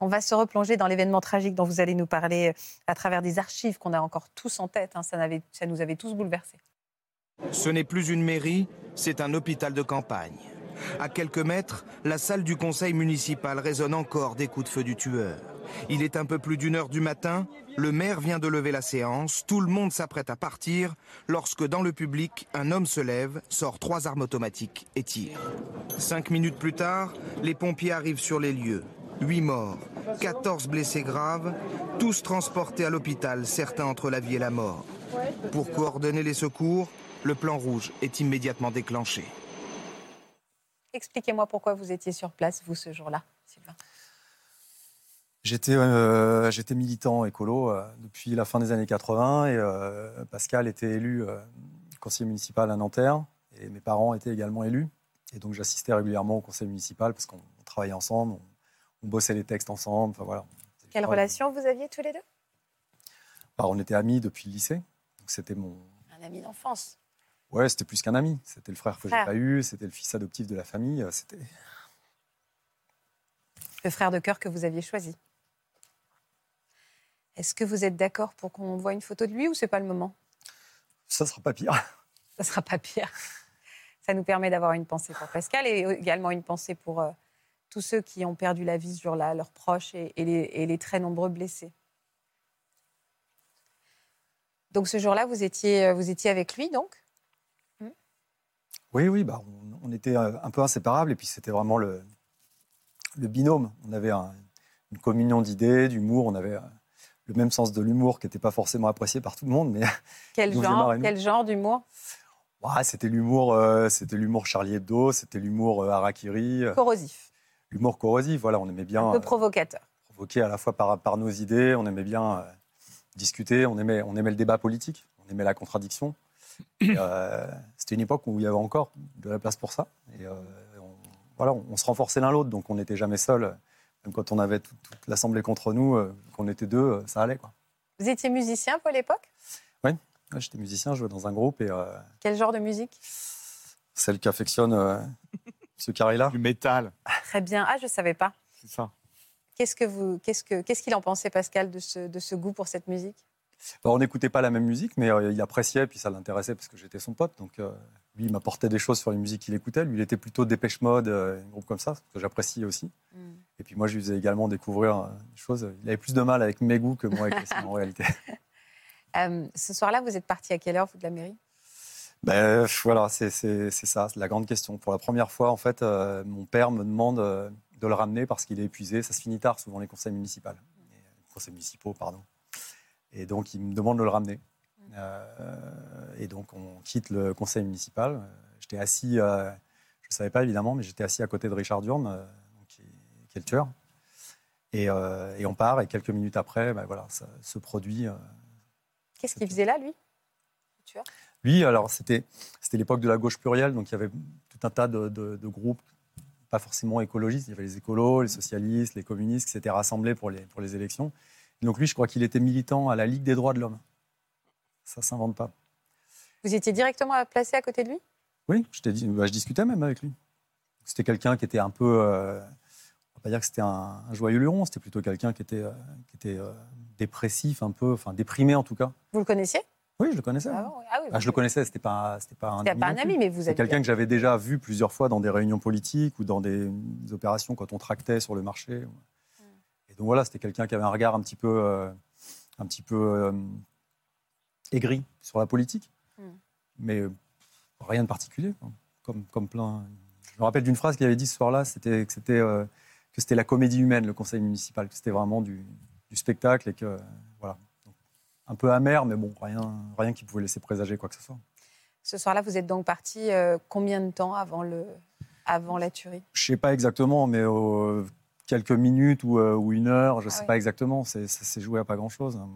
[SPEAKER 1] On va se replonger dans l'événement tragique dont vous allez nous parler euh, à travers des archives qu'on a encore tous en tête. Hein. Ça, ça nous avait tous bouleversés.
[SPEAKER 7] Ce n'est plus une mairie, c'est un hôpital de campagne. À quelques mètres, la salle du conseil municipal résonne encore des coups de feu du tueur. Il est un peu plus d'une heure du matin, le maire vient de lever la séance, tout le monde s'apprête à partir, lorsque dans le public, un homme se lève, sort trois armes automatiques et tire. Cinq minutes plus tard, les pompiers arrivent sur les lieux. Huit morts, 14 blessés graves, tous transportés à l'hôpital, certains entre la vie et la mort. Pour coordonner les secours, le plan rouge est immédiatement déclenché.
[SPEAKER 1] Expliquez-moi pourquoi vous étiez sur place, vous, ce jour-là,
[SPEAKER 4] Euh, j'étais militant écolo euh, depuis la fin des années 80 et euh, Pascal était élu conseiller municipal à Nanterre et mes parents étaient également élus. Et donc j'assistais régulièrement au conseil municipal parce qu'on travaillait ensemble, on, bossait les textes ensemble. Enfin, voilà.
[SPEAKER 1] Quelle relation vous aviez tous les deux?
[SPEAKER 4] Bah, On était amis depuis le lycée. C'était mon...
[SPEAKER 1] Un ami d'enfance
[SPEAKER 4] Ouais, c'était plus qu'un ami. C'était le frère que j'ai pas eu, c'était le fils adoptif de la famille. C'était
[SPEAKER 1] le frère de cœur que vous aviez choisi. Est-ce que vous êtes d'accord pour qu'on voit une photo de lui ou c'est pas le moment?
[SPEAKER 4] Ça sera pas pire.
[SPEAKER 1] Ça sera pas pire. Ça nous permet d'avoir une pensée pour Pascal et également une pensée pour euh, tous ceux qui ont perdu la vie sur là leurs proches et, les, très nombreux blessés. Donc ce jour-là, vous étiez, euh, vous étiez avec lui, donc?
[SPEAKER 4] Hmm? Oui, oui, bah, on, était euh, un peu inséparables et puis c'était vraiment le, le binôme. On avait une communion d'idées, d'humour, on avait le même sens de l'humour qui n'était pas forcément apprécié par tout le monde. Mais
[SPEAKER 1] quel genre, quel genre d'humour?
[SPEAKER 4] C'était l'humour, euh, c'était l'humour Charlie Hebdo, c'était l'humour euh, Harakiri.
[SPEAKER 1] Euh, corrosif.
[SPEAKER 4] L'humour corrosif, voilà, on aimait bien.
[SPEAKER 1] Un peu provocateur.
[SPEAKER 4] provoquer à la fois par, par nos idées, on aimait bien discuter, on aimait, on aimait le débat politique, on aimait la contradiction. c'était une époque où il y avait encore de la place pour ça. Et on, voilà, on se renforçait l'un l'autre, donc on n'était jamais seul quand on avait toute, l'Assemblée contre nous, euh, qu'on était deux, euh, ça allait. Quoi.
[SPEAKER 1] Vous étiez musicien, pour l'époque?
[SPEAKER 4] Oui, j'étais musicien, je jouais dans un groupe. Et, euh,
[SPEAKER 1] Quel genre de musique?
[SPEAKER 4] Celle qu'affectionne ce carré-là.
[SPEAKER 5] Du métal.
[SPEAKER 1] Très bien. Ah, je ne savais pas.
[SPEAKER 5] C'est ça.
[SPEAKER 1] Qu'est-ce qu'il que qu'est-ce que, qu'est-ce qu'il en pensait, Pascal, de ce, de ce goût pour cette musique?
[SPEAKER 4] Bah, On n'écoutait pas la même musique, mais il appréciait, puis ça l'intéressait parce que j'étais son pote. Donc, lui, il m'apportait des choses sur les musiques qu'il écoutait. Lui, il était plutôt Dépêche Mode, un groupe comme ça, que j'apprécie aussi. Hmm. Et puis moi, je lui faisais également découvrir euh, des choses. Il avait plus de mal avec mes goûts que moi avec les en réalité.
[SPEAKER 1] Euh, ce soir-là, vous êtes parti à quelle heure, vous, de la mairie?
[SPEAKER 4] Ben, Voilà, c'est ça, c'est la grande question. Pour la première fois, en fait, euh, mon père me demande de le ramener parce qu'il est épuisé. Ça se finit tard, souvent, les conseils municipaux. Les conseils municipaux, pardon. Et donc, il me demande de le ramener. et donc, on quitte le conseil municipal. J'étais assis, je ne savais pas évidemment, mais j'étais assis à côté de Richard Le tueur. Euh, et, on part, et quelques minutes après, ben voilà, ça se produit. Euh,
[SPEAKER 1] Qu'est-ce qu'il faisait là, lui le tueur?
[SPEAKER 4] Lui, alors, c'était l'époque de la gauche plurielle, donc il y avait tout un tas de, groupes, pas forcément écologistes. Il y avait les écolos, les socialistes, les communistes qui s'étaient rassemblés pour les, pour les élections. donc lui, je crois qu'il était militant à la Ligue des droits de l'homme. Ça ne s'invente pas.
[SPEAKER 1] Vous étiez directement placé à côté de lui?
[SPEAKER 4] Oui, je, dit, bah, je discutais même avec lui. C'était quelqu'un qui était un peu... Euh, pas dire que c'était un, joyeux luron, c'était plutôt quelqu'un qui était, euh, qui était euh, dépressif, un peu, enfin déprimé en tout cas.
[SPEAKER 1] Vous le connaissiez?
[SPEAKER 4] Oui, je le connaissais. Ah, ah
[SPEAKER 1] ah,
[SPEAKER 4] je le connaissais, c'était pas,
[SPEAKER 1] c'était pas un ami. pas un ami, mais vous
[SPEAKER 4] C'est quelqu'un que j'avais déjà vu plusieurs fois dans des réunions politiques ou dans des, opérations quand on tractait sur le marché. Hmm. Et donc voilà, c'était quelqu'un qui avait un regard un petit peu, euh, un petit peu aigri sur la politique,
[SPEAKER 1] Hmm.
[SPEAKER 4] mais euh, rien de particulier, comme, comme plein. Je me rappelle d'une phrase qu'il avait dit ce soir-là, c'était que c'était que c'était la comédie humaine, le conseil municipal, que c'était vraiment du, du spectacle et que voilà, Donc, un peu amer, mais bon, rien, rien qui pouvait laisser présager quoi que ce soit.
[SPEAKER 1] Ce soir-là, vous êtes donc parti euh, combien de temps avant, le, avant la tuerie?
[SPEAKER 4] Je sais pas exactement, mais euh, quelques minutes ou, euh, ou une heure, je
[SPEAKER 1] Ah
[SPEAKER 4] sais pas exactement. C'est- Ça s'est joué à pas grand-chose. hein.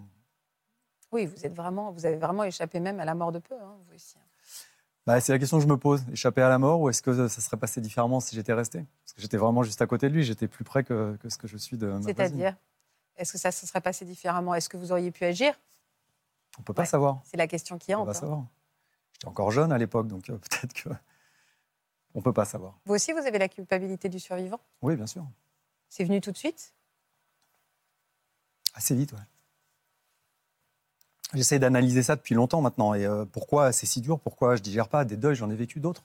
[SPEAKER 1] Oui, vous, êtes vraiment, vous avez vraiment échappé même à la mort de peu, hein, vous aussi.
[SPEAKER 4] Bah, c'est la question que je me pose. Échapper à la mort ou est-ce que ça serait passé différemment si j'étais resté? Parce que j'étais vraiment juste à côté de lui. J'étais plus près que, que ce que je suis de ma.
[SPEAKER 1] C'est-à-dire? Est-ce que ça se serait passé différemment? Est-ce que vous auriez pu agir?
[SPEAKER 4] On peut pas
[SPEAKER 1] Ouais.
[SPEAKER 4] savoir.
[SPEAKER 1] C'est la question qui
[SPEAKER 4] On
[SPEAKER 1] hante.
[SPEAKER 4] peut pas
[SPEAKER 1] hein.
[SPEAKER 4] savoir. J'étais encore jeune à l'époque, donc euh, peut-être que on peut pas savoir.
[SPEAKER 1] Vous aussi, vous avez la culpabilité du survivant?
[SPEAKER 4] Oui, bien sûr.
[SPEAKER 1] C'est venu tout de suite?
[SPEAKER 4] Assez vite, ouais. J'essaie d'analyser ça depuis longtemps maintenant. Et euh, pourquoi c'est si dur? Pourquoi je digère pas des deuils? J'en ai vécu d'autres.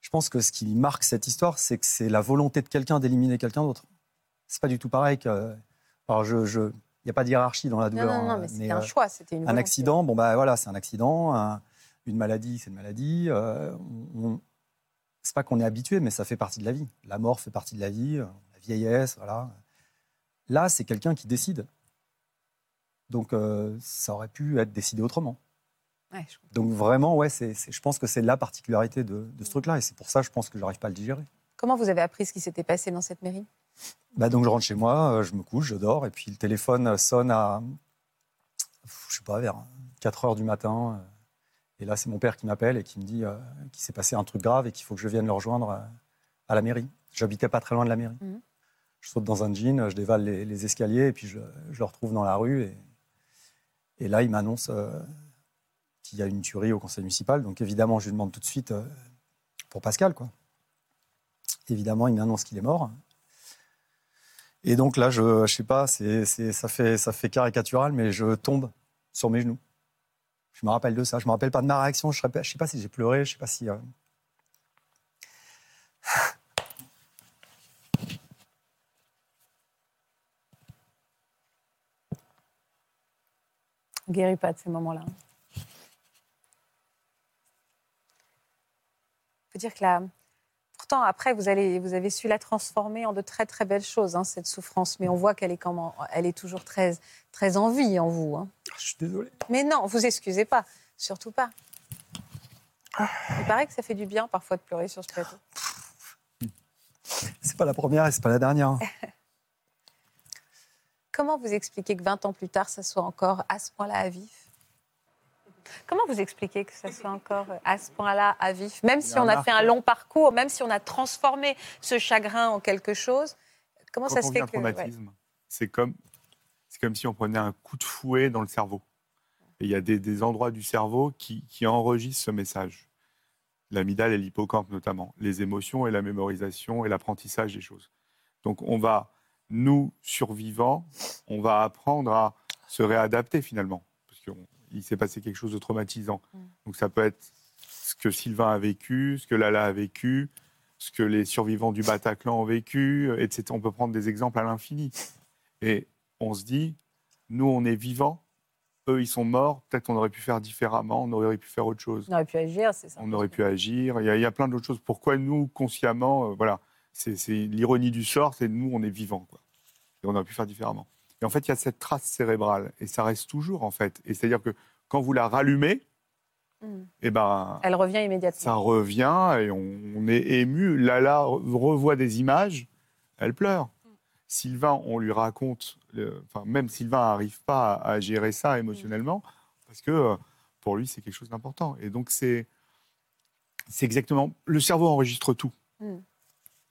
[SPEAKER 4] Je pense que ce qui marque cette histoire, c'est que c'est la volonté de quelqu'un d'éliminer quelqu'un d'autre. C'est pas du tout pareil que. Alors, je, je... il n'y a pas de hiérarchie dans la
[SPEAKER 1] Non,
[SPEAKER 4] douleur.
[SPEAKER 1] non, non,
[SPEAKER 4] hein,
[SPEAKER 1] mais c'était
[SPEAKER 4] mais,
[SPEAKER 1] un
[SPEAKER 4] euh,
[SPEAKER 1] choix, c'était une
[SPEAKER 4] un
[SPEAKER 1] volonté.
[SPEAKER 4] accident, bon bah voilà, c'est un accident. un- une maladie, c'est une maladie. Euh, c'est pas qu'on est habitué, mais ça fait partie de la vie. La mort fait partie de la vie, euh, la vieillesse, voilà. Là, c'est quelqu'un qui décide. Donc, euh, ça aurait pu être décidé autrement.
[SPEAKER 1] Ouais, je.
[SPEAKER 4] Donc, vraiment, ouais, c'est, c'est- je pense que c'est la particularité de, de ce truc-là. Et c'est pour ça, je pense que j'arrive pas à le digérer.
[SPEAKER 1] Comment vous avez appris ce qui s'était passé dans cette mairie?
[SPEAKER 4] Bah, donc, je rentre chez moi, euh, je me couche, je dors, et puis le téléphone sonne à, je sais pas, vers 4 heures du matin. euh, Et là, c'est mon père qui m'appelle et qui me dit qu'il s'est passé un truc grave et qu'il faut que je vienne le rejoindre à la mairie. J'habitais pas très loin de la mairie.
[SPEAKER 1] Mhm.
[SPEAKER 4] Je saute dans un jean, je dévale les, les escaliers et puis je, je le retrouve dans la rue. Et, et là, il m'annonce euh, qu'il y a une tuerie au conseil municipal. Donc évidemment, je lui demande tout de suite euh, pour Pascal. Quoi. Évidemment, il m'annonce qu'il est mort. Et donc là, je, je sais pas, ça, fait, ça fait caricatural, mais je tombe sur mes genoux. Je me rappelle de ça. Je me rappelle pas de ma réaction. Je ne sais pas si j'ai pleuré. Je sais pas si. euh,
[SPEAKER 1] On guérit pas de ces moments-là. Il faut dire que là, pourtant après vous allez, vous avez su la transformer en de très très belles choses hein, cette souffrance, mais on voit qu'elle est comment, elle est toujours très très en vie en vous. hein.
[SPEAKER 4] Je suis désolé.
[SPEAKER 1] Mais non, vous excusez pas, surtout pas. Il paraît que ça fait du bien parfois de pleurer sur ce plateau.
[SPEAKER 4] C'est pas la première et c'est pas la dernière.
[SPEAKER 1] Comment vous expliquez que 20 ans plus tard, ça soit encore à ce point-là à vif? Comment vous expliquez que ça soit encore à ce point-là à vif? Même si
[SPEAKER 5] a
[SPEAKER 1] on a fait un long parcours, même si on a transformé ce chagrin en quelque chose, comment
[SPEAKER 5] Quand
[SPEAKER 1] ça
[SPEAKER 5] on
[SPEAKER 1] se fait
[SPEAKER 5] un
[SPEAKER 1] que... ouais.
[SPEAKER 5] traumatisme, c'est comme, c'est comme si on prenait un coup de fouet dans le cerveau. Et il y a des, des endroits du cerveau qui, qui enregistrent ce message. L'amygdale et l'hippocampe notamment. Les émotions et la mémorisation et l'apprentissage des choses. Donc on va, nous, survivants, on va apprendre à se réadapter finalement. Parce qu'il s'est passé quelque chose de traumatisant.
[SPEAKER 1] Mm.
[SPEAKER 5] Donc ça peut être ce que Sylvain a vécu, ce que Lala a vécu, ce que les survivants du Bataclan ont vécu, etc. On peut prendre des exemples à l'infini. Et on se dit, nous, on est vivants, eux, ils sont morts, peut-être qu'on aurait pu faire différemment, on aurait pu faire autre chose.
[SPEAKER 1] On aurait pu agir, c'est ça.
[SPEAKER 5] On aurait pu agir. Il y a, il y a plein d'autres choses. Pourquoi nous, consciemment, euh, voilà, c'est l'ironie du sort, c'est nous, on est vivants, quoi. Et on aurait pu faire différemment. Et en fait, il y a cette trace cérébrale, et ça reste toujours, en fait. Et c'est-à-dire que quand vous la rallumez,
[SPEAKER 1] Mm.
[SPEAKER 5] eh ben,
[SPEAKER 1] Elle revient immédiatement.
[SPEAKER 5] ça revient et on, on est ému. Lala re- revoit des images, elle pleure. Sylvain, on lui raconte, le- enfin même Sylvain n'arrive pas à, à gérer ça émotionnellement parce que euh, pour lui c'est quelque chose d'important. Et donc c'est exactement le cerveau enregistre tout.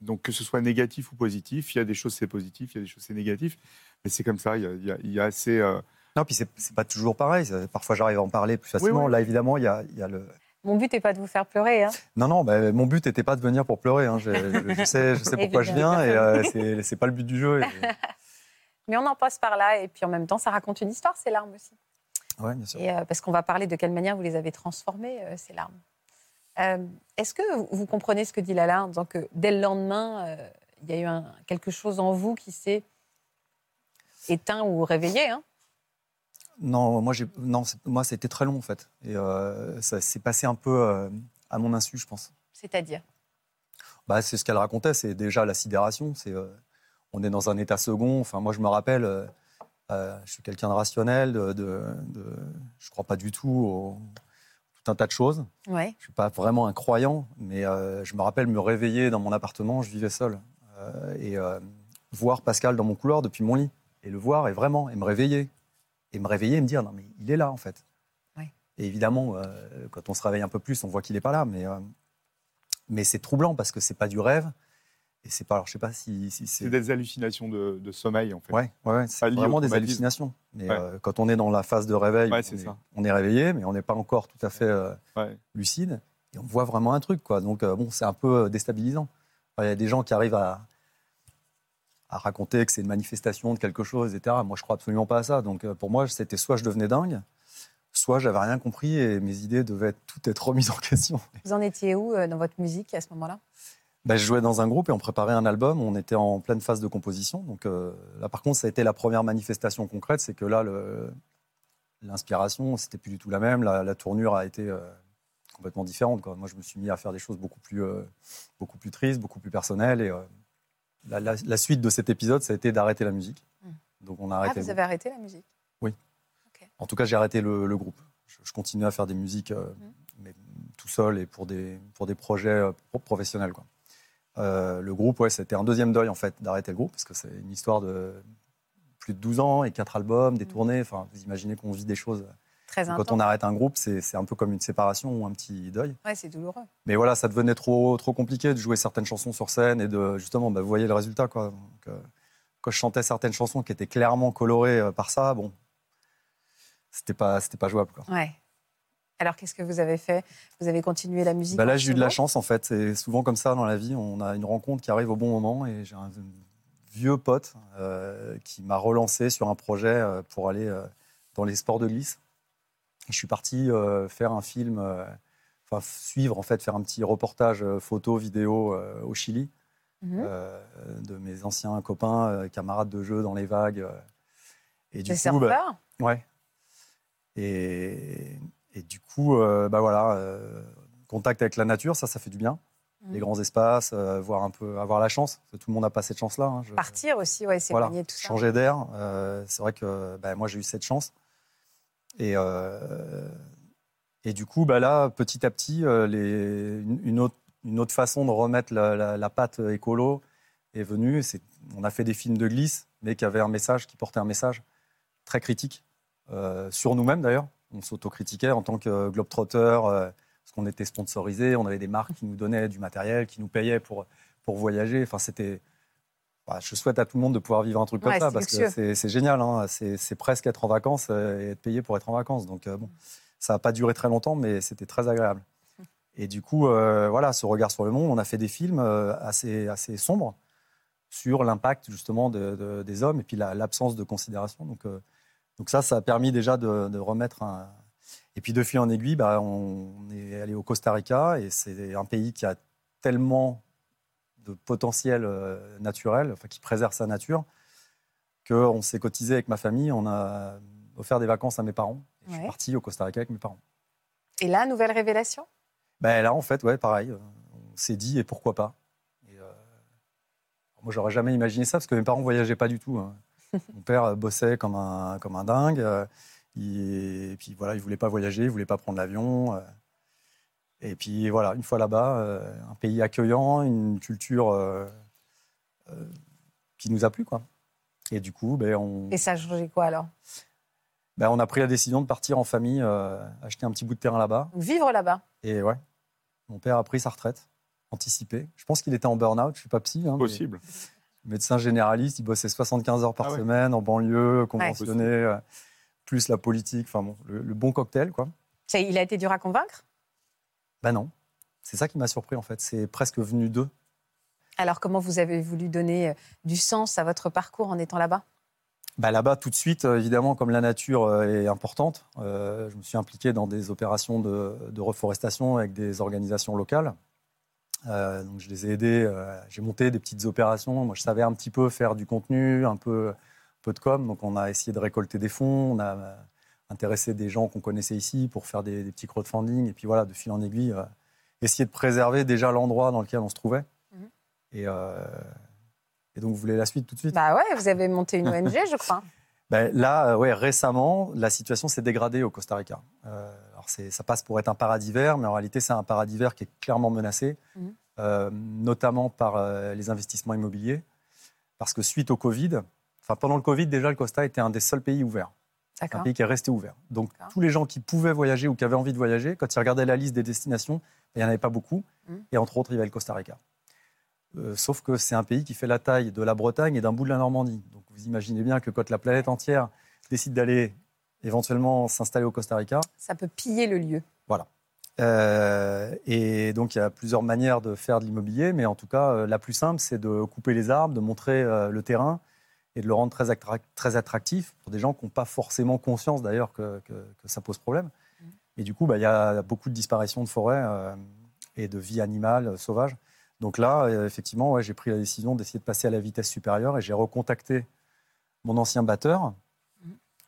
[SPEAKER 5] Donc que ce soit négatif ou positif, il y a des choses c'est positif, il y a des choses c'est négatif, mais c'est comme ça. Il y a, il y a- il y a assez euh,
[SPEAKER 4] Non, puis c'est pas toujours pareil. Parfois, j'arrive à en parler plus facilement.
[SPEAKER 5] oui.
[SPEAKER 4] Là, évidemment, il y a, il y a le.
[SPEAKER 1] Mon but n'est pas de vous faire pleurer. hein.
[SPEAKER 4] Non, non, bah, mon but n'était pas de venir pour pleurer. hein. Je, je- je sais, je sais pourquoi je viens et euh, c'est- pas le but du jeu. et-
[SPEAKER 1] Mais on en passe par là, et puis en même temps, ça raconte une histoire, ces larmes aussi.
[SPEAKER 4] Ouais, bien sûr.
[SPEAKER 1] Et, euh, parce qu'on va parler de quelle manière vous les avez transformées, euh, ces larmes. Euh, Est-ce que vous- comprenez ce que dit Lala en disant que dès le lendemain, euh, il y a eu un- quelque chose en vous qui s'est éteint ou réveillé hein?
[SPEAKER 4] Non, moi, non, moi, c'était très long en fait. Et euh, ça s'est passé un peu euh, à mon insu, je pense.
[SPEAKER 1] C'est-à-dire?
[SPEAKER 4] Bah, c'est ce qu'elle racontait, c'est déjà la sidération. C'est, euh, on est dans un état second. Enfin, moi, je me rappelle, je suis quelqu'un de rationnel, de, de, de- je crois pas du tout au tout un tas de choses.
[SPEAKER 1] Ouais.
[SPEAKER 4] Je suis pas vraiment un croyant, mais euh, je me rappelle me réveiller dans mon appartement, je vivais seul, euh, et euh, voir Pascal dans mon couloir depuis mon lit, et le voir, et vraiment, et me réveiller, et me réveiller et me dire non mais il est là en fait.
[SPEAKER 1] Ouais.
[SPEAKER 4] Et évidemment, quand on se réveille un peu plus, on voit qu'il est pas là, mais mais c'est troublant parce que c'est pas du rêve, et c'est pas, alors je sais pas si, si
[SPEAKER 5] C'est
[SPEAKER 4] c'est
[SPEAKER 5] des hallucinations de, de sommeil, en fait.
[SPEAKER 4] Ouais, ouais, ouais, c'est vraiment des hallucinations. Mais
[SPEAKER 5] Ouais.
[SPEAKER 4] euh, quand on est dans la phase de réveil,
[SPEAKER 5] Ouais,
[SPEAKER 4] on, est,
[SPEAKER 5] ça.
[SPEAKER 4] on est réveillé, mais on n'est pas encore tout à fait euh,
[SPEAKER 5] Ouais.
[SPEAKER 4] lucide. Et on voit vraiment un truc, quoi. Donc, euh, bon, c'est un peu déstabilisant. Enfin, Il y a des gens qui arrivent à, à raconter que c'est une manifestation de quelque chose, etc. Moi, je crois absolument pas à ça. Donc, euh, pour moi, c'était soit je devenais dingue, soit j'avais rien compris et mes idées devaient toutes être remises en question.
[SPEAKER 1] Vous en étiez où euh, dans votre musique à ce moment-là?
[SPEAKER 4] Ben, je jouais dans un groupe et on préparait un album. On était en pleine phase de composition. Donc euh, là, par contre, ça a été la première manifestation concrète. C'est que là, l'inspiration, c'était plus du tout la même. La, la tournure a été euh, complètement différente. Quoi. Moi, je me suis mis à faire des choses beaucoup plus, euh, beaucoup plus tristes, beaucoup plus personnelles. Et la, la- la suite de cet épisode, ça a été d'arrêter la musique.
[SPEAKER 1] Mm.
[SPEAKER 4] Donc on a
[SPEAKER 1] Ah,
[SPEAKER 4] arrêté.
[SPEAKER 1] vous
[SPEAKER 4] le
[SPEAKER 1] avez arrêté la musique?
[SPEAKER 4] En tout cas, j'ai arrêté le, le groupe. Je, je continuais à faire des musiques, euh, mais tout seul et pour des, pour des projets pro- professionnels. Quoi. Euh, le groupe, ouais, c'était un deuxième deuil, en fait, d'arrêter le groupe, parce que c'est une histoire de plus de 12 ans et quatre albums, des tournées. Enfin, vous imaginez qu'on vit des choses.
[SPEAKER 1] Très
[SPEAKER 4] Quand on arrête un groupe, c'est un peu comme une séparation ou un petit deuil.
[SPEAKER 1] Ouais, c'est douloureux.
[SPEAKER 4] Mais voilà, ça devenait trop, trop compliqué de jouer certaines chansons sur scène et de justement, bah, vous voyez le résultat. Quoi. Donc, euh, quand je chantais certaines chansons qui étaient clairement colorées euh, par ça, bon, c'était pas, c'était pas jouable. Quoi.
[SPEAKER 1] Ouais. Alors, qu'est-ce que vous avez fait? Vous avez continué la musique
[SPEAKER 4] Bah là, j'ai eu de la chance en fait. C'est souvent comme ça dans la vie. On a une rencontre qui arrive au bon moment et j'ai un vieux pote euh, qui m'a relancé sur un projet euh, pour aller euh, dans les sports de glisse. Et je suis parti euh, faire un film, enfin suivre en fait, faire un petit reportage photo, vidéo au Chili
[SPEAKER 1] Mhm.
[SPEAKER 4] de mes anciens copains, camarades de jeu dans les vagues. et du coup, bah, Ouais. Et, et du coup, euh, bah voilà, euh, contact avec la nature, ça, ça fait du bien.
[SPEAKER 1] Mhm.
[SPEAKER 4] Les grands espaces, euh, voir un peu, avoir la chance. Parce que tout le monde n'a pas cette chance-là. hein. Je-
[SPEAKER 1] Partir aussi, ouais,
[SPEAKER 4] voilà,
[SPEAKER 1] s'éloigner de tout ça.
[SPEAKER 4] changer d'air. euh, c'est vrai que bah, moi, j'ai eu cette chance. Et, euh, et du coup, bah là, petit à petit, les, une, autre, une autre façon de remettre la, la, la patte écolo est venue. C'est, on a fait des films de glisse, mais qui avaient un message, qui portaient un message très critique sur nous-mêmes d'ailleurs. On s'autocritiquait en tant que globetrotter, euh, parce qu'on était sponsorisé, on avait des marques qui nous donnaient du matériel, qui nous payaient pour, pour voyager. Enfin, c'était. bah, je souhaite à tout le monde de pouvoir vivre un truc comme ça parce que
[SPEAKER 1] luxueux.
[SPEAKER 4] c'est c'est génial. hein. C'est presque être en vacances euh, et être payé pour être en vacances. Donc euh, bon, ça n'a pas duré très longtemps, mais c'était très agréable. Et du coup, euh, voilà, ce regard sur le monde, on a fait des films assez, assez sombres sur l'impact justement de- de- des hommes et puis la- l'absence de considération. Donc, euh, donc ça, ça a permis déjà de, de remettre un... Et puis de fil en aiguille, bah, on est allé au Costa Rica et c'est un pays qui a tellement de potentiel euh, naturel, enfin, qui préserve sa nature, qu'on s'est cotisé avec ma famille, on a offert des vacances à mes parents. Et Je suis parti au Costa Rica avec mes parents.
[SPEAKER 1] Et là, nouvelle révélation?
[SPEAKER 4] Ben là, en fait, ouais, pareil. On s'est dit, et pourquoi pas? Et, euh, Moi, j'aurais jamais imaginé ça, parce que mes parents voyageaient pas du tout. hein. Mon père euh, bossait comme un, comme un dingue. euh, il- et puis voilà, il voulait pas voyager, il voulait pas prendre l'avion. euh. et puis voilà, une fois là-bas, un pays accueillant, une culture euh, euh, qui nous a plu, quoi. Et du coup, ben, on,
[SPEAKER 1] Et ça a changé quoi alors?
[SPEAKER 4] Ben, on a pris la décision de partir en famille, euh, acheter un petit bout de terrain là-bas.
[SPEAKER 1] Vivre là-bas?
[SPEAKER 4] Et ouais, mon père a pris sa retraite anticipée. Je pense qu'il était en burn-out, je suis pas psy. hein, mais
[SPEAKER 5] Possible.
[SPEAKER 4] Médecin généraliste, il bossait 75 heures par
[SPEAKER 5] Ah ouais.
[SPEAKER 4] semaine en banlieue, conventionné, euh, plus la politique, enfin bon, le, le bon cocktail, quoi.
[SPEAKER 1] Il a été dur à convaincre?
[SPEAKER 4] Ben non, c'est ça qui m'a surpris en fait, c'est presque venu d'eux.
[SPEAKER 1] Alors, comment vous avez voulu donner euh, du sens à votre parcours en étant là-bas?
[SPEAKER 4] Bah, Là-bas, tout de suite, euh, évidemment, comme la nature est importante, euh, je me suis impliqué dans des opérations de, de reforestation avec des organisations locales. Euh, donc, je les ai aidés. euh, J'ai monté des petites opérations. Moi, je savais un petit peu faire du contenu, un peu, un peu de com. Donc, on a essayé de récolter des fonds. On a euh, intéresser des gens qu'on connaissait ici pour faire des, des petits crowdfunding. Et puis voilà, de fil en aiguille, essayer de préserver déjà l'endroit dans lequel on se trouvait.
[SPEAKER 1] Mhm.
[SPEAKER 4] Et, et donc, vous voulez la suite tout de suite?
[SPEAKER 1] Bah ouais, vous avez monté une ONG, je crois.
[SPEAKER 4] Ben, là, ouais, récemment, la situation s'est dégradée au Costa Rica. Ça passe pour être un paradis vert, mais en réalité, c'est un paradis vert qui est clairement menacé,
[SPEAKER 1] Mhm.
[SPEAKER 4] euh, notamment par euh, les investissements immobiliers. Parce que suite au Covid, enfin pendant le Covid, déjà, le Costa était un des seuls pays ouverts. C'est un pays qui est resté ouvert. Donc tous les gens qui pouvaient voyager ou qui avaient envie de voyager, quand ils regardaient la liste des destinations, il n'y en avait pas beaucoup.
[SPEAKER 1] Mhm.
[SPEAKER 4] Et entre autres, il y avait le Costa Rica. Euh, sauf que c'est un pays qui fait la taille de la Bretagne et d'un bout de la Normandie. Donc vous imaginez bien que quand la planète entière décide d'aller éventuellement s'installer au Costa Rica,
[SPEAKER 1] Ça peut piller le lieu.
[SPEAKER 4] euh, et donc, il y a plusieurs manières de faire de l'immobilier, mais en tout cas, euh, la plus simple, c'est de couper les arbres, de montrer euh, le terrain et de le rendre très, très attractif pour des gens qui n'ont pas forcément conscience d'ailleurs que, que- que ça pose problème. Et du coup, bah, il y a beaucoup de disparitions de forêts et de vie animale sauvage. Donc là, effectivement, ouais, j'ai pris la décision d'essayer de passer à la vitesse supérieure et j'ai recontacté mon ancien batteur,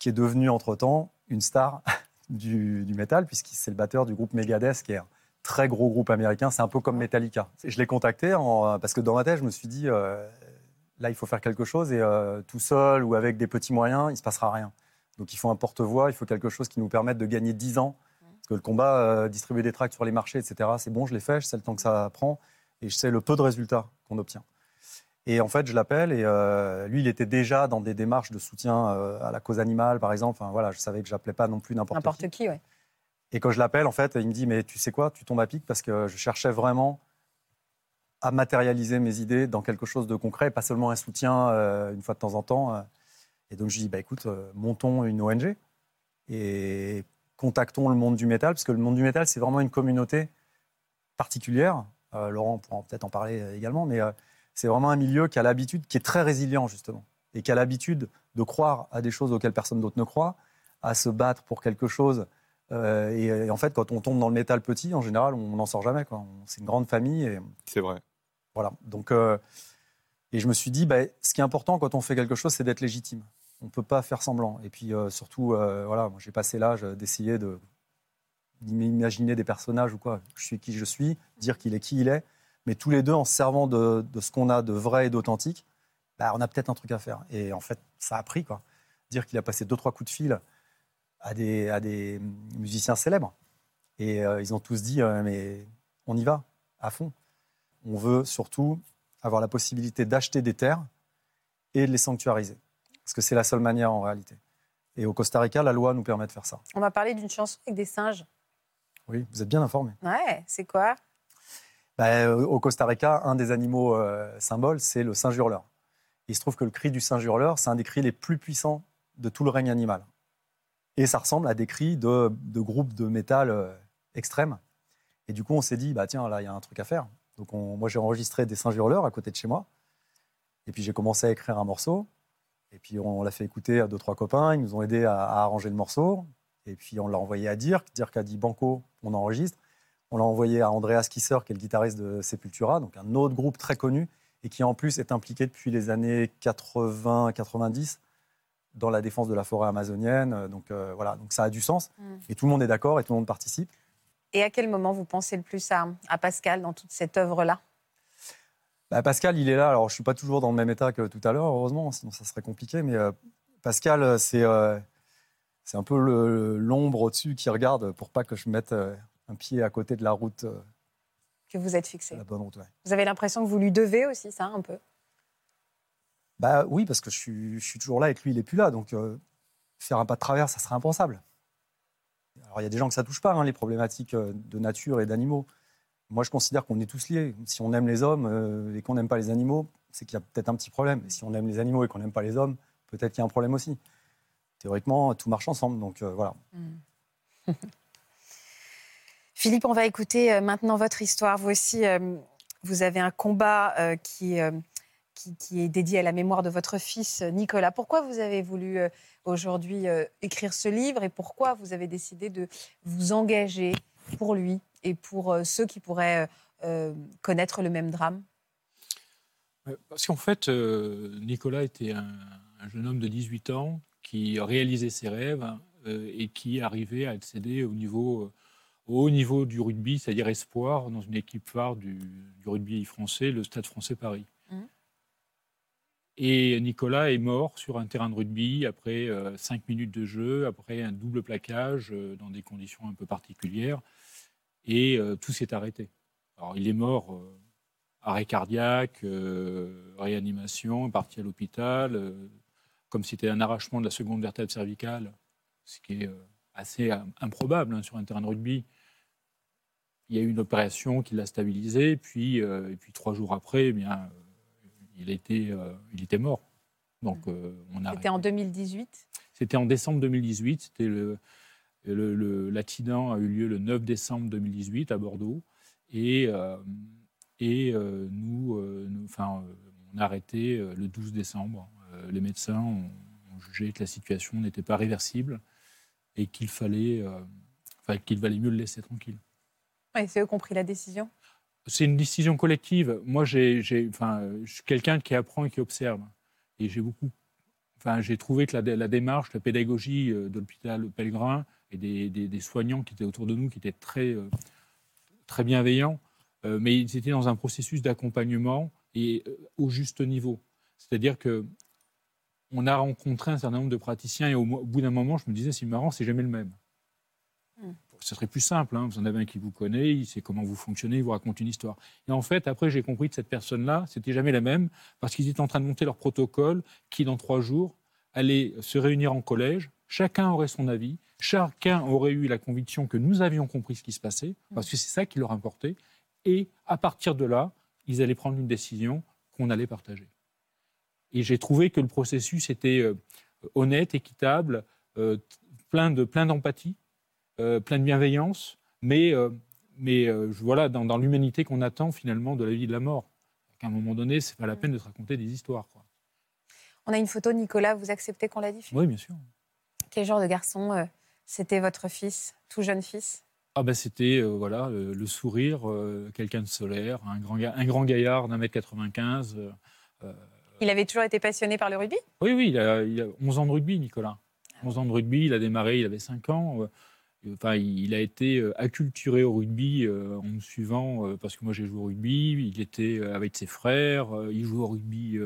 [SPEAKER 4] qui est devenu entre-temps une star du, du métal, puisqu'il c'est le batteur du groupe Megadeth, qui est un très gros groupe américain. C'est un peu comme Metallica. Et je l'ai contacté en- parce que dans ma tête, je me suis dit, euh, là, il faut faire quelque chose et euh, tout seul ou avec des petits moyens, il ne se passera rien. Donc il faut un porte-voix, il faut quelque chose qui nous permette de gagner 10 ans. Parce que le combat, euh, distribuer des tracts sur les marchés, etc., c'est bon, je l'ai fait, je sais le temps que ça prend et je sais le peu de résultats qu'on obtient. Et en fait, je l'appelle et euh, lui, il était déjà dans des démarches de soutien euh, à la cause animale, par exemple. Enfin, voilà, je savais que j'appelais pas non plus n'importe qui.
[SPEAKER 1] N'importe qui, oui.
[SPEAKER 4] Et quand je l'appelle, en fait, il me dit Mais tu sais quoi, tu tombes à pic parce que je cherchais vraiment à matérialiser mes idées dans quelque chose de concret, pas seulement un soutien euh, une fois de temps en temps. Et donc je lui dis bah, écoute, montons une ONG et contactons le monde du métal, parce que le monde du métal, c'est vraiment une communauté particulière. Laurent pourra peut-être en parler également, mais c'est vraiment un milieu qui a l'habitude, qui est très résilient justement, et qui a l'habitude de croire à des choses auxquelles personne d'autre ne croit, à se battre pour quelque chose. Euh, et, et en fait, quand on tombe dans le métal petit, en général, on n'en sort jamais. C'est une grande famille et
[SPEAKER 5] C'est vrai.
[SPEAKER 4] voilà. Donc, euh, et je me suis dit, bah, ce qui est important quand on fait quelque chose, c'est d'être légitime. On ne peut pas faire semblant. Et puis euh, surtout, voilà, j'ai passé l'âge d'essayer de d'imaginer des personnages ou quoi. Je suis qui je suis, dire qu'il est qui il est. Mais tous les deux, en se servant de, de ce qu'on a de vrai et d'authentique, bah, on a peut-être un truc à faire. Et en fait, ça a pris. Quoi. Dire qu'il a passé deux, trois coups de fil à des, à des musiciens célèbres. Et euh, ils ont tous dit, euh, mais on y va, à fond. On veut surtout avoir la possibilité d'acheter des terres et de les sanctuariser. Parce que c'est la seule manière en réalité. Et au Costa Rica, la loi nous permet de faire ça.
[SPEAKER 1] On m'a parlé d'une chanson avec des singes.
[SPEAKER 4] Oui, vous êtes bien informés.
[SPEAKER 1] Ouais, c'est quoi?
[SPEAKER 4] Bah, euh, au Costa Rica, un des animaux euh, symboles, c'est le singe hurleur. Il se trouve que le cri du singe hurleur, c'est un des cris les plus puissants de tout le règne animal. Et ça ressemble à des cris de, groupes de métal euh, extrêmes. Et du coup, on s'est dit, bah tiens, là, il y a un truc à faire. Donc, on- moi, j'ai enregistré des singes hurleurs à côté de chez moi. Et puis, j'ai commencé à écrire un morceau. Et puis, on, l'a fait écouter à deux, trois copains. Ils nous ont aidés à, à arranger le morceau. Et puis, on l'a envoyé à Dirk. Dirk a dit Banco, on enregistre. On l'a envoyé à Andreas Kisser, qui est le guitariste de Sepultura, donc un autre groupe très connu et qui en plus est impliqué depuis les années 80-90 dans la défense de la forêt amazonienne. Donc euh, voilà, donc ça a du sens
[SPEAKER 1] Mm.
[SPEAKER 4] et tout le monde est d'accord et tout le monde participe.
[SPEAKER 1] Et à quel moment vous pensez le plus à, à Pascal dans toute cette œuvre-là?
[SPEAKER 4] Bah, Pascal, il est là. Alors je suis pas toujours dans le même état que tout à l'heure, heureusement, sinon ça serait compliqué. Mais euh, Pascal, euh, c'est euh, c'est un peu l'ombre au-dessus qui regarde pour pas que je mette euh, un pied à côté de la route, euh,
[SPEAKER 1] que vous êtes fixé
[SPEAKER 4] la bonne route. ouais.
[SPEAKER 1] Vous avez l'impression que vous lui devez aussi ça, un peu?
[SPEAKER 4] Bah oui, parce que je suis, je suis toujours là et que lui, il n'est plus là. Donc, euh, faire un pas de travers, ça serait impensable. Alors, il y a des gens que ça touche pas, hein, les problématiques euh, de nature et d'animaux. Moi, je considère qu'on est tous liés. Si on aime les hommes euh, et qu'on n'aime pas les animaux, c'est qu'il y a peut-être un petit problème. Et si on aime les animaux et qu'on n'aime pas les hommes, peut-être qu'il y a un problème aussi. Théoriquement, tout marche ensemble. Donc, euh, voilà.
[SPEAKER 1] Philippe, on va écouter euh, maintenant votre histoire. Vous aussi, euh, vous avez un combat euh, qui, est dédié à la mémoire de votre fils Nicolas. Pourquoi vous avez voulu aujourd'hui écrire ce livre et pourquoi vous avez décidé de vous engager pour lui et pour ceux qui pourraient connaître le même drame?
[SPEAKER 3] Parce qu'en fait, Nicolas était un, un jeune homme de 18 ans qui réalisait ses rêves et qui arrivait à accéder au niveau au haut niveau du rugby, c'est-à-dire espoir, dans une équipe phare du, rugby français, le Stade français Paris. Mmh. Et Nicolas est mort sur un terrain de rugby après euh, cinq minutes de jeu, après un double plaquage euh, dans des conditions un peu particulières. Et euh, tout s'est arrêté. Alors il est mort, arrêt cardiaque, réanimation, parti à l'hôpital, comme si c'était un arrachement de la seconde vertèbre cervicale, ce qui est assez improbable hein, sur un terrain de rugby. Il y a eu une opération qui l'a stabilisé, puis, euh, et puis trois jours après, eh bien, euh, il, était, euh, il était mort. Donc,
[SPEAKER 1] on a. C'était en 2018
[SPEAKER 3] C'était en décembre 2018. C'était le, l'accident a eu lieu le 9 décembre 2018 à Bordeaux. Et, et nous, enfin, on a arrêté le 12 décembre. les médecins ont, ont, jugé que la situation n'était pas réversible et qu'il fallait, enfin, qu'il valait mieux le laisser tranquille.
[SPEAKER 1] Oui, c'est eux qui ont pris la décision.
[SPEAKER 3] C'est une décision collective. Moi, j'ai, je suis quelqu'un qui apprend et qui observe. Et j'ai beaucoup. J'ai trouvé que la, démarche, la pédagogie euh, de l'hôpital Pellegrin et des, des, soignants qui étaient autour de nous, qui étaient très, euh, très bienveillants, euh, mais ils étaient dans un processus d'accompagnement et au juste niveau. C'est-à-dire que on a rencontré un certain nombre de praticiens et au, bout d'un moment, je me disais, c'est marrant, c'est jamais le même. Ce serait plus simple. Hein. Vous en avez un qui vous connaît, il sait comment vous fonctionnez, il vous raconte une histoire. Et en fait, après, j'ai compris que cette personne-là, c'était jamais la même, parce qu'ils étaient en train de monter leur protocole, qui dans trois jours allait se réunir en collège. Chacun aurait son avis, chacun aurait eu la conviction que nous avions compris ce qui se passait, parce que c'est ça qui leur importait. Et à partir de là, ils allaient prendre une décision qu'on allait partager. Et j'ai trouvé que le processus était euh, honnête, équitable, euh, plein de plein d'empathie plein de bienveillance, mais, euh, mais euh, voilà, dans, l'humanité qu'on attend finalement de la vie et de la mort. À un moment donné, c'est pas la peine de se raconter des histoires. Quoi.
[SPEAKER 1] On a une photo, Nicolas, vous acceptez qu'on la diffuse?
[SPEAKER 3] Oui, bien sûr.
[SPEAKER 1] Quel genre de garçon c'était votre fils, tout jeune fils?
[SPEAKER 3] Ah ben c'était voilà le, sourire, quelqu'un de solaire, un grand, un grand gaillard d'un mètre 95.
[SPEAKER 1] il avait toujours été passionné par le rugby?
[SPEAKER 3] Oui, oui, il a, il a, 11 ans de rugby, Nicolas. 11 ans de rugby, il a démarré, il avait 5 ans. Enfin, il a été euh, acculturé au rugby euh, en me suivant, euh, parce que moi j'ai joué au rugby, il était avec ses frères, il jouait au rugby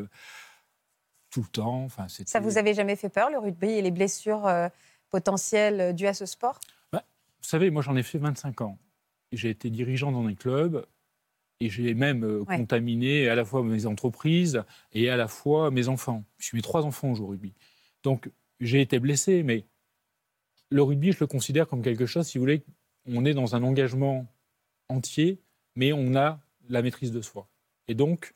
[SPEAKER 3] tout le temps. Enfin,
[SPEAKER 1] Ça vous avait jamais fait peur, le rugby et les blessures potentielles dues à ce sport?
[SPEAKER 3] Bah, Vous savez, moi j'en ai fait 25 ans. J'ai été dirigeant dans des clubs et j'ai même contaminé à la fois mes entreprises et à la fois mes enfants. Je suis mes trois enfants au rugby. Donc j'ai été blessé, mais le rugby, je le considère comme quelque chose, si vous voulez, on est dans un engagement entier, mais on a la maîtrise de soi. Et donc,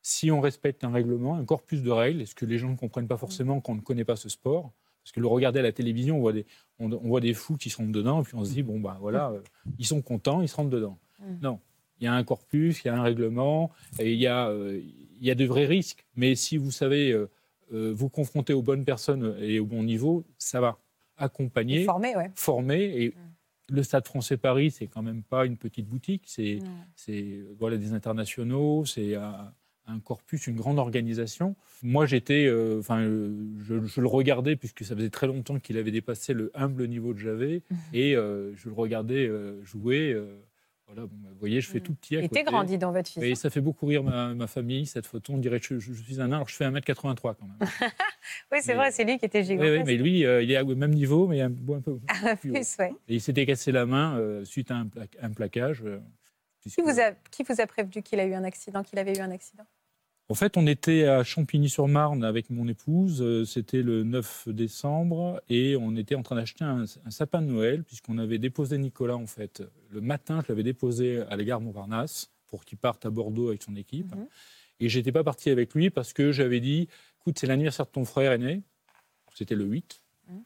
[SPEAKER 3] si on respecte un règlement, un corpus de règles, ce que les gens ne comprennent pas forcément quand on ne connaît pas ce sport, parce que le regarder à la télévision, on voit des, on, voit des fous qui se rentrent dedans, et puis on se dit, bon, ben voilà, euh, ils sont contents, ils se rentrent dedans. Non, il y a un corpus, il y a un règlement, et il y a, euh, il y a de vrais risques. Mais si vous savez euh, vous confronter aux bonnes personnes et au bon niveau, ça va accompagner, former. Et mm. le Stade français Paris, c'est quand même pas une petite boutique. C'est voilà, des internationaux, c'est un, corpus, une grande organisation. Moi, j'étais, euh, enfin, je, le regardais puisque ça faisait très longtemps qu'il avait dépassé le humble niveau que j'avais, mm. et euh, je le regardais euh, jouer. Voilà, bah, vous voyez, je fais mm. tout petit à
[SPEAKER 1] Il était grandi dans votre fils.
[SPEAKER 3] Et ça fait beaucoup rire ma, famille, cette photo. On dirait que je, suis un nain, alors je fais 1m83 quand même.
[SPEAKER 1] oui, c'est vrai, c'est lui qui était gigantesque.
[SPEAKER 3] Oui, mais lui, euh, il est au même niveau, mais un, un peu plus, plus Et il s'était cassé la main euh, suite à un, plaquage. Euh,
[SPEAKER 1] qui, vous a, qui vous a prévenu qu'il a eu un accident, qu'il avait eu un accident?
[SPEAKER 3] En fait, on était à Champigny-sur-Marne avec mon épouse. Euh, c'était le 9 décembre et on était en train d'acheter un, sapin de Noël puisqu'on avait déposé Nicolas en fait le matin. Je l'avais déposé à la gare Montparnasse pour qu'il parte à Bordeaux avec son équipe. Mhm. Et j'étais pas parti avec lui parce que j'avais dit, écoute, c'est l'anniversaire de ton frère aîné. C'était le 8. Mhm.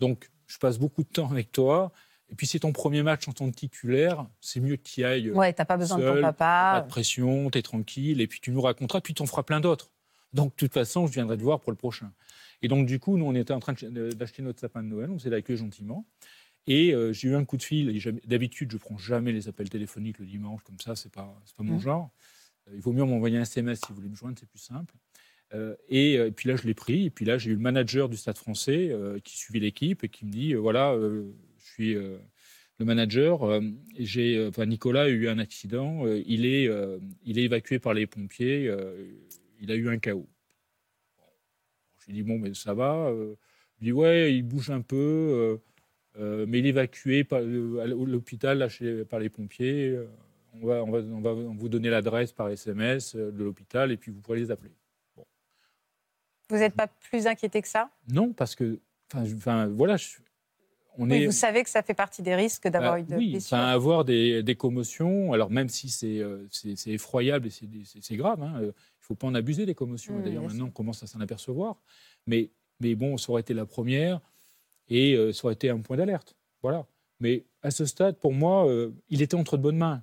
[SPEAKER 3] Donc, je passe beaucoup de temps avec toi. Et puis, c'est ton premier match en tant que titulaire, c'est mieux que tu ailles.
[SPEAKER 1] Ouais, t'as pas besoin de ton papa.
[SPEAKER 3] Pas de pression, tu es tranquille, et puis tu nous raconteras, puis tu en feras plein d'autres. Donc, de toute façon, je viendrai te voir pour le prochain. Et donc, du coup, nous, on était en train d'acheter notre sapin de Noël, on s'est accueilli gentiment. Et euh, j'ai eu un coup de fil. D'habitude, je prends jamais les appels téléphoniques le dimanche, comme ça, c'est pas, pas mon mmh. genre. Euh, il vaut mieux m'envoyer un SMS si vous voulez me joindre, c'est plus simple. Euh, et, puis là, je l'ai pris. Et puis là, j'ai eu le manager du Stade français qui suivait l'équipe et qui me dit voilà, suis le manager. j'ai, enfin, Nicolas a eu un accident. il, est, il est évacué par les pompiers. il a eu un chaos. Je lui dis bon, mais ça va. il dit ouais, il bouge un peu. Euh, mais il est évacué par, euh, à l'hôpital par les pompiers. Euh, on va, on, va, on va, vous donner l'adresse par SMS de l'hôpital et puis vous pourrez les appeler.
[SPEAKER 1] Vous n'êtes pas plus inquiété que ça?
[SPEAKER 3] Non, parce que, enfin, voilà,
[SPEAKER 1] on est... Vous savez que ça fait partie des risques d'avoir
[SPEAKER 3] bah,
[SPEAKER 1] une
[SPEAKER 3] oui,
[SPEAKER 1] blessure.
[SPEAKER 3] avoir des, des, commotions, alors même si c'est c'est effroyable et c'est grave, hein, il ne faut pas en abuser des commotions. Mmh, D'ailleurs, maintenant, on commence à s'en apercevoir. Mais, mais bon, ça aurait été la première et euh, ça aurait été un point d'alerte. Voilà. Mais à ce stade, pour moi, euh, il était entre de bonnes mains.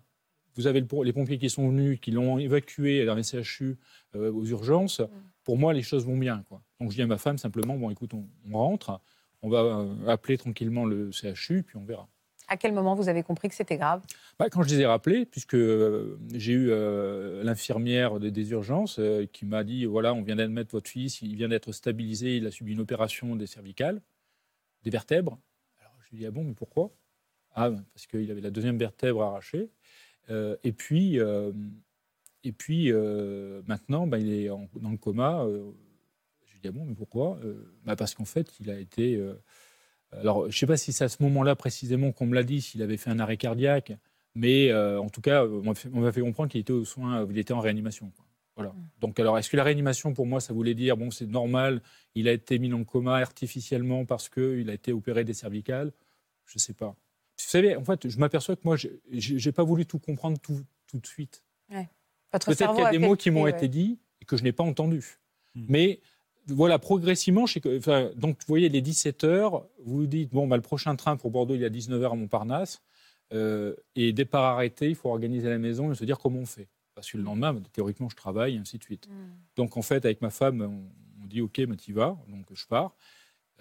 [SPEAKER 3] Vous avez les pompiers qui sont venus, qui l'ont évacué dans les CHU euh, aux urgences. Mm. Pour moi, les choses vont bien. Quoi. Donc je dis à ma femme simplement, bon, écoute, on, rentre, on va appeler tranquillement le CHU, puis on verra.
[SPEAKER 1] À quel moment vous avez compris que c'était grave?
[SPEAKER 3] Bah, Quand je les ai rappelés, puisque j'ai eu l'infirmière des, urgences qui m'a dit, voilà, on vient d'admettre votre fils, il vient d'être stabilisé, il a subi une opération des cervicales des vertèbres. Alors je lui dis, ah bon, mais pourquoi? Ah, parce qu'il avait la deuxième vertèbre arrachée. Euh, et puis, euh, et puis euh, maintenant, bah, il est dans le coma. Ah bon, mais pourquoi? Bah, Parce qu'en fait, il a été... alors, je ne sais pas si c'est à ce moment-là précisément qu'on me l'a dit, s'il avait fait un arrêt cardiaque, mais en tout cas, on m'a fait, comprendre qu'il était aux soins, il était en réanimation. Voilà. Mm. Donc, alors, est-ce que la réanimation, pour moi, ça voulait dire, bon, c'est normal, il a été mis le coma artificiellement parce qu'il a été opéré des cervicales? Je ne sais pas. Vous savez, en fait, je m'aperçois que moi, je n'ai pas voulu tout comprendre tout, tout de suite. Peut-être qu'il y a des mots qui m'ont été dits et que je n'ai pas entendus. Mm. Mais voilà, progressivement, je enfin, donc vous voyez, les 17 heures, vous vous dites, bon, bah, le prochain train pour Bordeaux, il est à 19 heures à Montparnasse, euh, et départ arrêté, il faut organiser la maison et se dire comment on fait parce que le lendemain, théoriquement, je travaille, et ainsi de suite. Mm. Donc, en fait, avec ma femme, on, dit OK, mais tu vas. Donc, je pars.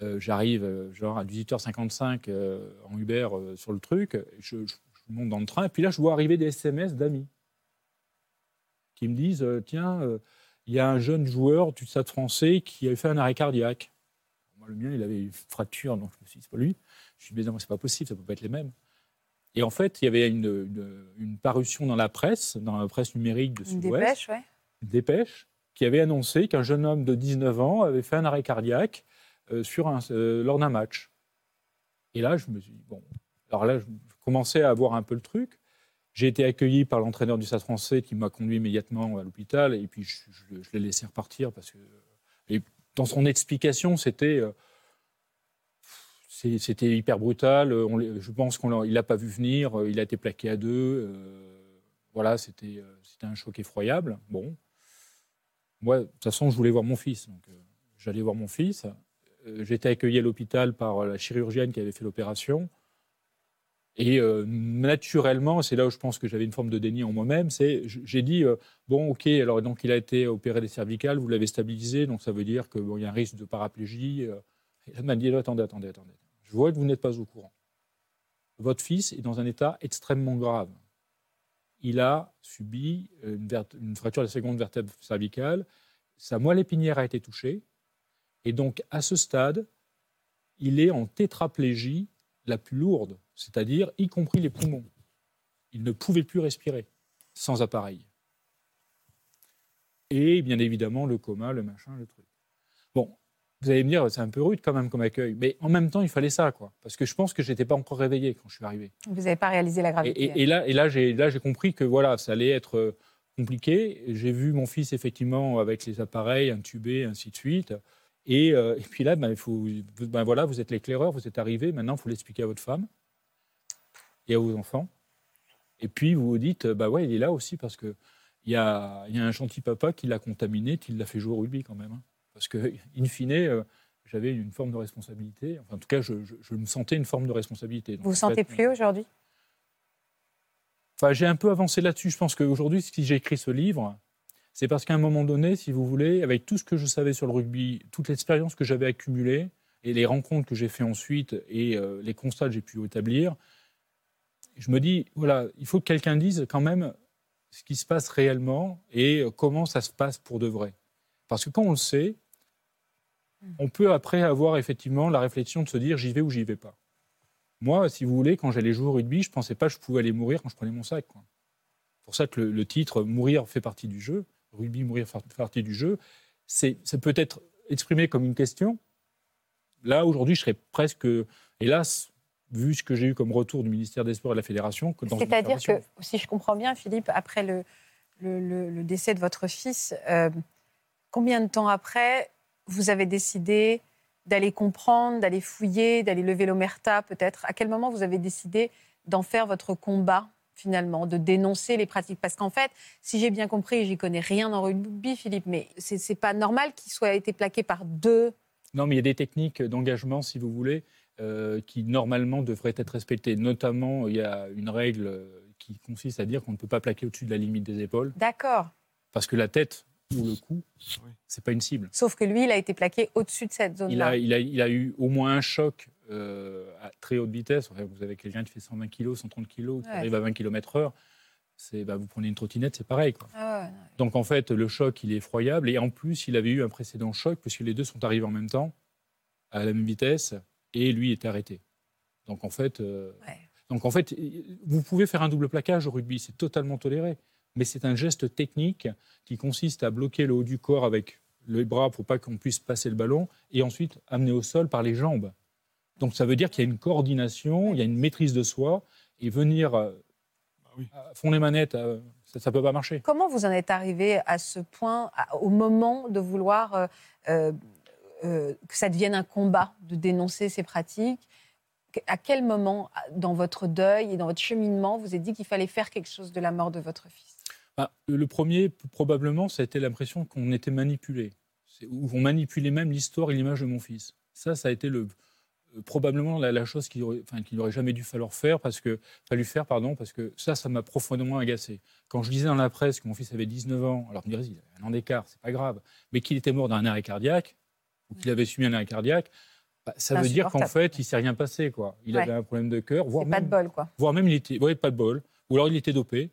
[SPEAKER 3] Euh, j'arrive euh, genre à 18h55 euh, en Uber sur le truc. Je, monte dans le train. Et puis là, je vois arriver des SMS d'amis qui me disent Tiens, il y a un jeune joueur du Stade français qui avait fait un arrêt cardiaque. Moi, le mien, il avait une fracture, donc je me suis dit C'est pas lui. Je me suis dit Mais non, c'est pas possible, ça peut pas être les mêmes. Et en fait, il y avait une, parution dans la presse, dans la presse numérique de Sud-Ouest. Une dépêche,
[SPEAKER 1] ouais.
[SPEAKER 3] dépêche, qui avait annoncé qu'un jeune homme de 19 ans avait fait un arrêt cardiaque euh, sur un, euh, lors d'un match. Et là, je me suis dit, bon, alors là, je commençais à voir un peu le truc. J'ai été accueilli par l'entraîneur du Stade français qui m'a conduit immédiatement à l'hôpital et puis je, l'ai laissé repartir parce que dans son explication, c'était euh, c'était hyper brutal. Je pense qu'il ne l'a pas vu venir. Euh, il a été plaqué à deux. Euh, voilà, c'était un choc effroyable. Bon. Moi, de toute façon, je voulais voir mon fils. Donc, j'allais voir mon fils. J'étais accueilli à l'hôpital par la chirurgienne qui avait fait l'opération. Et naturellement, c'est là où je pense que j'avais une forme de déni en moi-même, c'est j'ai dit bon ok alors donc il a été opéré des cervicales, vous l'avez stabilisé, donc ça veut dire qu'il bon, y a un risque de paraplégie. elle m'a dit attendez attendez attendez je vois que vous n'êtes pas au courant. Votre fils est dans un état extrêmement grave. Il a subi une, fracture de la seconde vertèbre cervicale, sa moelle épinière a été touchée, et donc à ce stade, il est en tétraplégie la plus lourde, c'est-à-dire y compris les poumons. Il ne pouvait plus respirer sans appareil. Et bien évidemment le coma, le machin, le truc. Bon, vous allez me dire, c'est un peu rude quand même comme accueil. Mais en même temps, il fallait ça, quoi. Parce que je pense que je n'étais pas encore réveillé quand je suis arrivé.
[SPEAKER 1] Vous n'avez pas réalisé la gravité.
[SPEAKER 3] Et, là, et là, j'ai, là, j'ai compris que voilà, ça allait être euh, compliqué. J'ai vu mon fils, effectivement, avec les appareils, intubé, ainsi de suite. Et, euh, et puis là, ben, il faut, ben, voilà, vous êtes l'éclaireur, vous êtes arrivé. Maintenant, il faut l'expliquer à votre femme et à vos enfants. Et puis, vous vous dites, bah ouais, il est là aussi parce qu'il y a, y a un gentil papa qui l'a contaminé, qui l'a fait jouer au rugby quand même. Hein. Parce que, in fine, euh, j'avais une forme de responsabilité. Enfin, en tout cas, je, me sentais une forme de responsabilité.
[SPEAKER 1] vous vous sentez plus aujourd'hui?
[SPEAKER 3] Enfin, j'ai un peu avancé là-dessus. Je pense qu'aujourd'hui, si j'ai écrit ce livre, c'est parce qu'à un moment donné, si vous voulez, avec tout ce que je savais sur le rugby, toute l'expérience que j'avais accumulée et les rencontres que j'ai fait ensuite et euh, les constats que j'ai pu établir, je me dis, voilà, il faut que quelqu'un dise quand même ce qui se passe réellement et comment ça se passe pour de vrai. Parce que quand on le sait, on peut après avoir effectivement la réflexion de se dire j'y vais ou j'y vais pas. Moi, si vous voulez, quand j'allais jouer au rugby, je pensais pas que je pouvais aller mourir quand je prenais mon sac. C'est pour ça que le, titre Mourir fait partie du jeu, rugby, mourir fait partie du jeu, c'est, ça peut être exprimé comme une question. Là, aujourd'hui, je serais presque, hélas, vu ce que j'ai eu comme retour du ministère des Sports et de la Fédération.
[SPEAKER 1] Que C'est-à-dire que, si je comprends bien, Philippe, après le, le, décès de votre fils, euh, combien de temps après vous avez décidé d'aller comprendre, d'aller fouiller, d'aller lever l'omerta peut-être? À quel moment vous avez décidé d'en faire votre combat? Finalement, de dénoncer les pratiques Parce qu'en fait, si j'ai bien compris, j'y connais rien en rugby, Philippe, mais c'est pas normal qu'il soit été plaqué par deux.
[SPEAKER 3] Non, mais il y a des techniques d'engagement, si vous voulez, euh, qui normalement devraient être respectées. Notamment, il y a une règle qui consiste à dire qu'on ne peut pas plaquer au-dessus de la limite des épaules.
[SPEAKER 1] D'accord.
[SPEAKER 3] Parce que la tête ou le cou, c'est pas une cible.
[SPEAKER 1] Sauf que lui, il a été plaqué au-dessus de cette zone-là.
[SPEAKER 3] Il a, il, a, eu au moins un choc euh, à très haute vitesse. vous avez quelqu'un qui fait 120 kg, 130 kg, qui arrive à 20 km/h. Bah, vous prenez une trottinette, c'est pareil. Quoi. Ah Donc en fait, le choc, il est effroyable. Et en plus, il avait eu un précédent choc, puisque les deux sont arrivés en même temps, à la même vitesse, et lui est arrêté. Donc en fait, euh, donc en fait, vous pouvez faire un double plaquage au rugby, c'est totalement toléré mais c'est un geste technique qui consiste à bloquer le haut du corps avec les bras pour pas qu'on puisse passer le ballon et ensuite amener au sol par les jambes. Donc ça veut dire qu'il y a une coordination, il y a une maîtrise de soi et venir bah fond les manettes, euh, ça ne peut pas marcher.
[SPEAKER 1] Comment vous en êtes arrivé à ce point, au moment de vouloir euh, que ça devienne un combat, de dénoncer ces pratiques? À quel moment, dans votre deuil et dans votre cheminement, vous êtes dit qu'il fallait faire quelque chose de la mort de votre fils?
[SPEAKER 3] Bah, le premier, probablement, ça a été l'impression qu'on était manipulé, ou on manipulait même l'histoire et l'image de mon fils. Ça, ça a été le, probablement la, chose qu'il n'aurait enfin, jamais dû falloir faire parce que fallu faire pardon parce que ça ça m'a profondément agacé quand je lisais dans la presse que mon fils avait 19 ans alors me dirait il avait un an d'écart c'est pas grave mais qu'il était mort d'un arrêt cardiaque ou qu'il avait subi un arrêt cardiaque bah, ça veut dire qu'en fait il s'est rien passé quoi il avait un problème de cœur
[SPEAKER 1] voire même, pas de bol quoi
[SPEAKER 3] voire même il était ouais, pas de bol ou alors il était dopé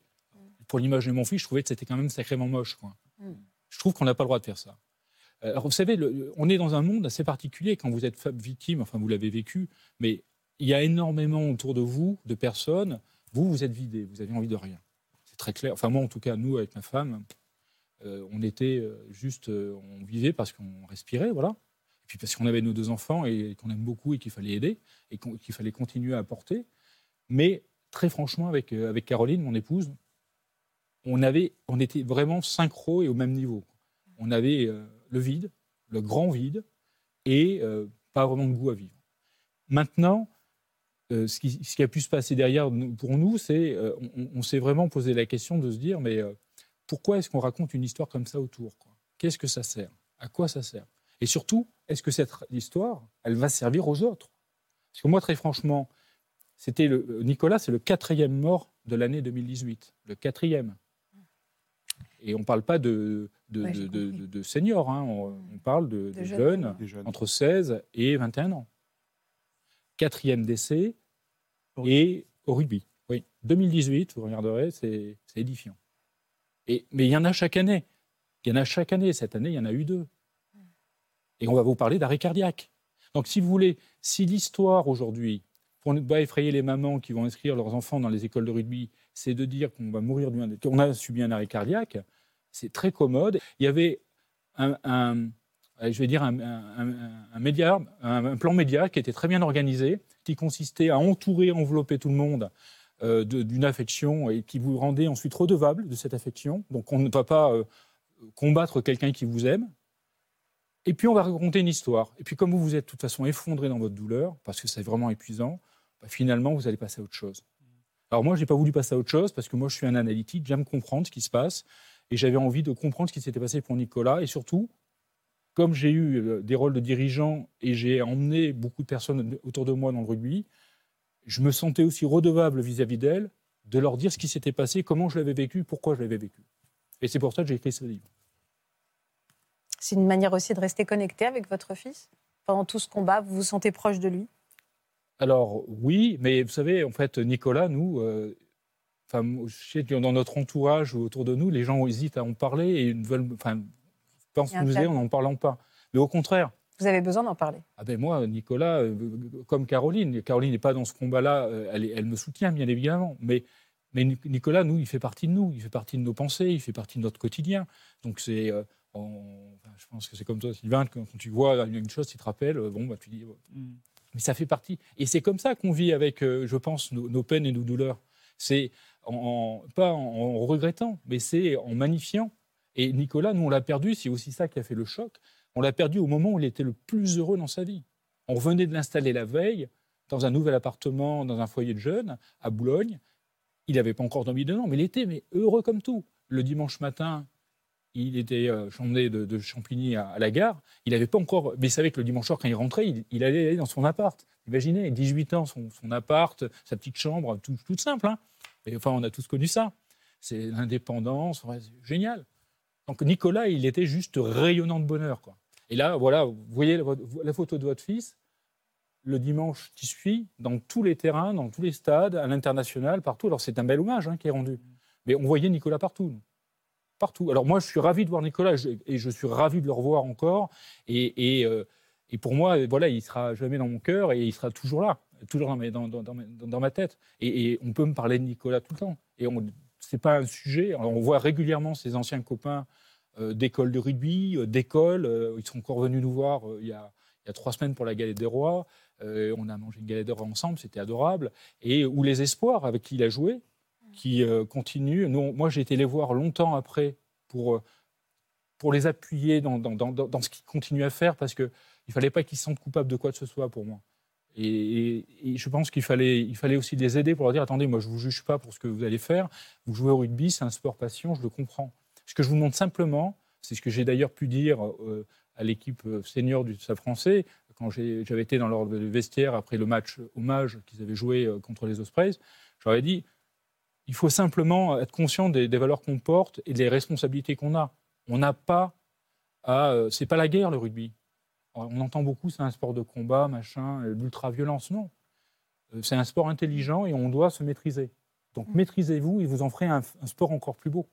[SPEAKER 3] pour l'image de mon fils, je trouvais que c'était quand même sacrément moche. Quoi. Hmm. Je trouve qu'on n'a pas le droit de faire ça. Euh, alors, vous savez, on est dans un monde assez particulier quand vous êtes victime, enfin vous l'avez vécu, mais il y a énormément autour de vous de personnes. Vous, vous êtes vidé, vous avez envie de rien. C'est très clair. Enfin, moi, en tout cas, nous, avec ma femme, euh, on était euh, juste, on vivait parce qu'on respirait, voilà. Et puis parce qu'on avait nos deux enfants et qu'on aime beaucoup et qu'il fallait aider et qu'il fallait continuer à apporter. Mais très franchement, avec, avec Caroline, mon épouse, on, avait, on était vraiment synchro et au même niveau. On avait le vide, le grand vide, et euh, pas vraiment de goût à vivre. Maintenant, euh, ce, qui, a pu se passer derrière pour nous, c'est on, s'est vraiment posé la question de se dire, mais pourquoi est-ce qu'on raconte une histoire comme ça autour Qu'est-ce que ça sert? À quoi ça sert? Et surtout, est-ce que cette histoire, elle va servir aux autres? Parce que moi, très franchement, c'était Nicolas, c'est le quatrième mort de l'année 2018, le quatrième. Et on ne parle pas de, de, seniors, hein. on, parle de, jeunes, entre 16 et 21 ans. Quatrième décès et au rugby. Oui, 2018, vous regarderez, c'est édifiant. Et, mais il y en a chaque année. Il y en a chaque année. Cette année, il y en a eu deux. Et on va vous parler d'arrêt cardiaque. Donc, si vous voulez, si l'histoire aujourd'hui, pour ne pas effrayer les mamans qui vont inscrire leurs enfants dans les écoles de rugby, c'est de dire qu'on va mourir qu'on a subi un arrêt cardiaque. C'est très commode. Il y avait un, je vais dire un, plan média qui était très bien organisé, qui consistait à entourer, envelopper tout le monde euh, d'une affection et qui vous rendait ensuite redevable de cette affection. Donc on ne va pas euh, combattre quelqu'un qui vous aime. Et puis on va raconter une histoire. Et puis comme vous vous êtes de toute façon effondré dans votre douleur, parce que c'est vraiment épuisant, bah, finalement vous allez passer à autre chose. Alors moi, je n'ai pas voulu passer à autre chose parce que moi, je suis un analytique, j'aime comprendre ce qui se passe et j'avais envie de comprendre ce qui s'était passé pour Nicolas et surtout, comme j'ai eu euh, des rôles de dirigeant et j'ai emmené beaucoup de personnes autour de moi dans le rugby, je me sentais aussi redevable vis-à-vis d'elles de leur dire ce qui s'était passé, comment je l'avais vécu, pourquoi je l'avais vécu. Et c'est pour ça que j'ai écrit ce livre.
[SPEAKER 1] C'est une manière aussi de rester connecté avec votre fils pendant tout ce combat. Vous vous sentez proche de lui?
[SPEAKER 3] Alors oui, mais vous savez, en fait, Nicolas, nous, euh, enfin, je sais que dans notre entourage ou autour de nous, les gens hésitent à en parler et ne veulent, enfin, Pense
[SPEAKER 1] Il y a un
[SPEAKER 3] nous
[SPEAKER 1] tabou.
[SPEAKER 3] en n'en parlant pas. Mais au contraire,
[SPEAKER 1] Vous avez besoin d'en parler.
[SPEAKER 3] ah ben moi, Nicolas, euh, comme Caroline, Caroline n'est pas dans ce combat-là, euh, elle, me soutient bien évidemment, mais, mais Nic- Nicolas, nous, il fait partie de nous, il fait partie de nos pensées, il fait partie de notre quotidien. Donc c'est, euh, je pense que c'est comme toi, Sylvain, quand, tu vois une, une chose qui te rappelle, euh, bon, bah, tu dis, euh, mais ça fait partie. Et c'est comme ça qu'on vit avec, euh, je pense, nos, nos peines et nos douleurs. C'est pas en, regrettant, mais c'est en magnifiant. Et Nicolas, nous, on l'a perdu, c'est aussi ça qui a fait le choc. On l'a perdu au moment où il était le plus heureux dans sa vie. On venait de l'installer la veille dans un nouvel appartement, dans un foyer de jeunes, à Boulogne. Il n'avait pas encore dormi dedans, mais il était heureux comme tout. Le dimanche matin, il était euh, de, de Champigny à, la gare. Il n'avait pas encore, mais il savait que le dimanche soir, quand il rentrait, il, allait aller dans son appart. Imaginez, 18 ans, son, appart, sa petite chambre, tout, toute simple. Hein. Et, enfin, on a tous connu ça. C'est l'indépendance, génial. Donc Nicolas, il était juste rayonnant de bonheur. Et là, voilà, vous voyez la, photo de votre fils, le dimanche qui suit, dans tous les terrains, dans tous les stades, à l'international, partout. Alors c'est un bel hommage hein, qui est rendu. Mais on voyait Nicolas partout. Partout. Alors moi, je suis ravi de voir Nicolas et je suis ravi de le revoir encore. Et, et, euh, et pour moi, voilà, il sera jamais dans mon cœur et il sera toujours là, toujours dans, ma tête. Et, on peut me parler de Nicolas tout le temps. Et c'est pas un sujet. On voit régulièrement ses anciens copains euh, d'école de rugby, euh, d'école. euh, ils sont encore venus nous voir il, y a, trois semaines pour la galette des rois. On a mangé une galette des rois ensemble, c'était adorable. Et ou les espoirs avec qui il a joué, qui continuent. Moi, j'ai été les voir longtemps après pour, pour les appuyer dans, ce qu'ils continuent à faire parce qu'il ne fallait pas qu'ils se sentent coupables de quoi que ce soit pour moi. Et, je pense qu'il fallait, il aussi les aider pour leur dire attendez, moi, je ne vous juge pas pour ce que vous allez faire. Vous jouez au rugby, c'est un sport passion, je le comprends. Ce que je vous demande simplement, c'est ce que j'ai d'ailleurs pu dire euh, à l'équipe euh, senior du Stade français, quand j'avais été dans leur vestiaire après le match hommage qu'ils avaient joué euh, contre les Ospreys, j'aurais dit il faut simplement être conscient des, valeurs qu'on porte et des responsabilités qu'on a. On n'a pas à. c'est pas la guerre, le rugby. On entend beaucoup, c'est un sport de combat, machin, euh, l'ultra-violence. Non. Euh, C'est un sport intelligent et on doit se maîtriser. Donc maîtrisez-vous et vous en ferez un, un sport encore plus beau.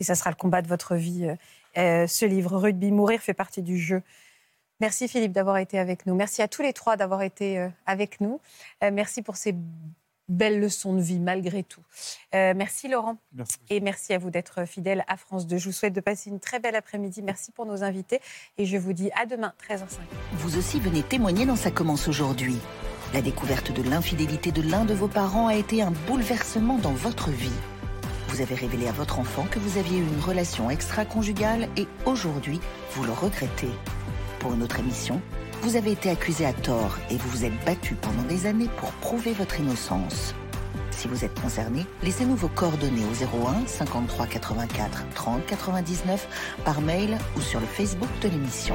[SPEAKER 1] Et ça sera le combat de votre vie. Euh, euh, ce livre, Rugby, Mourir fait partie du jeu. Merci Philippe d'avoir été avec nous. Merci à tous les trois d'avoir été euh, avec nous. Euh, merci pour ces belles leçons de vie malgré tout. Euh, merci Laurent.
[SPEAKER 5] Merci.
[SPEAKER 1] Et merci à vous d'être fidèle à France 2. Je vous souhaite de passer une très belle après-midi. Merci pour nos invités. Et je vous dis à demain, 13h05.
[SPEAKER 8] Vous aussi venez témoigner dans Ça commence aujourd'hui. La découverte de l'infidélité de l'un de vos parents a été un bouleversement dans votre vie. Vous avez révélé à votre enfant que vous aviez eu une relation extra-conjugale et aujourd'hui, vous le regrettez. Pour une autre émission, vous avez été accusé à tort et vous vous êtes battu pendant des années pour prouver votre innocence. Si vous êtes concerné, laissez-nous vos coordonnées au 01 53 84 30 99 par mail ou sur le Facebook de l'émission.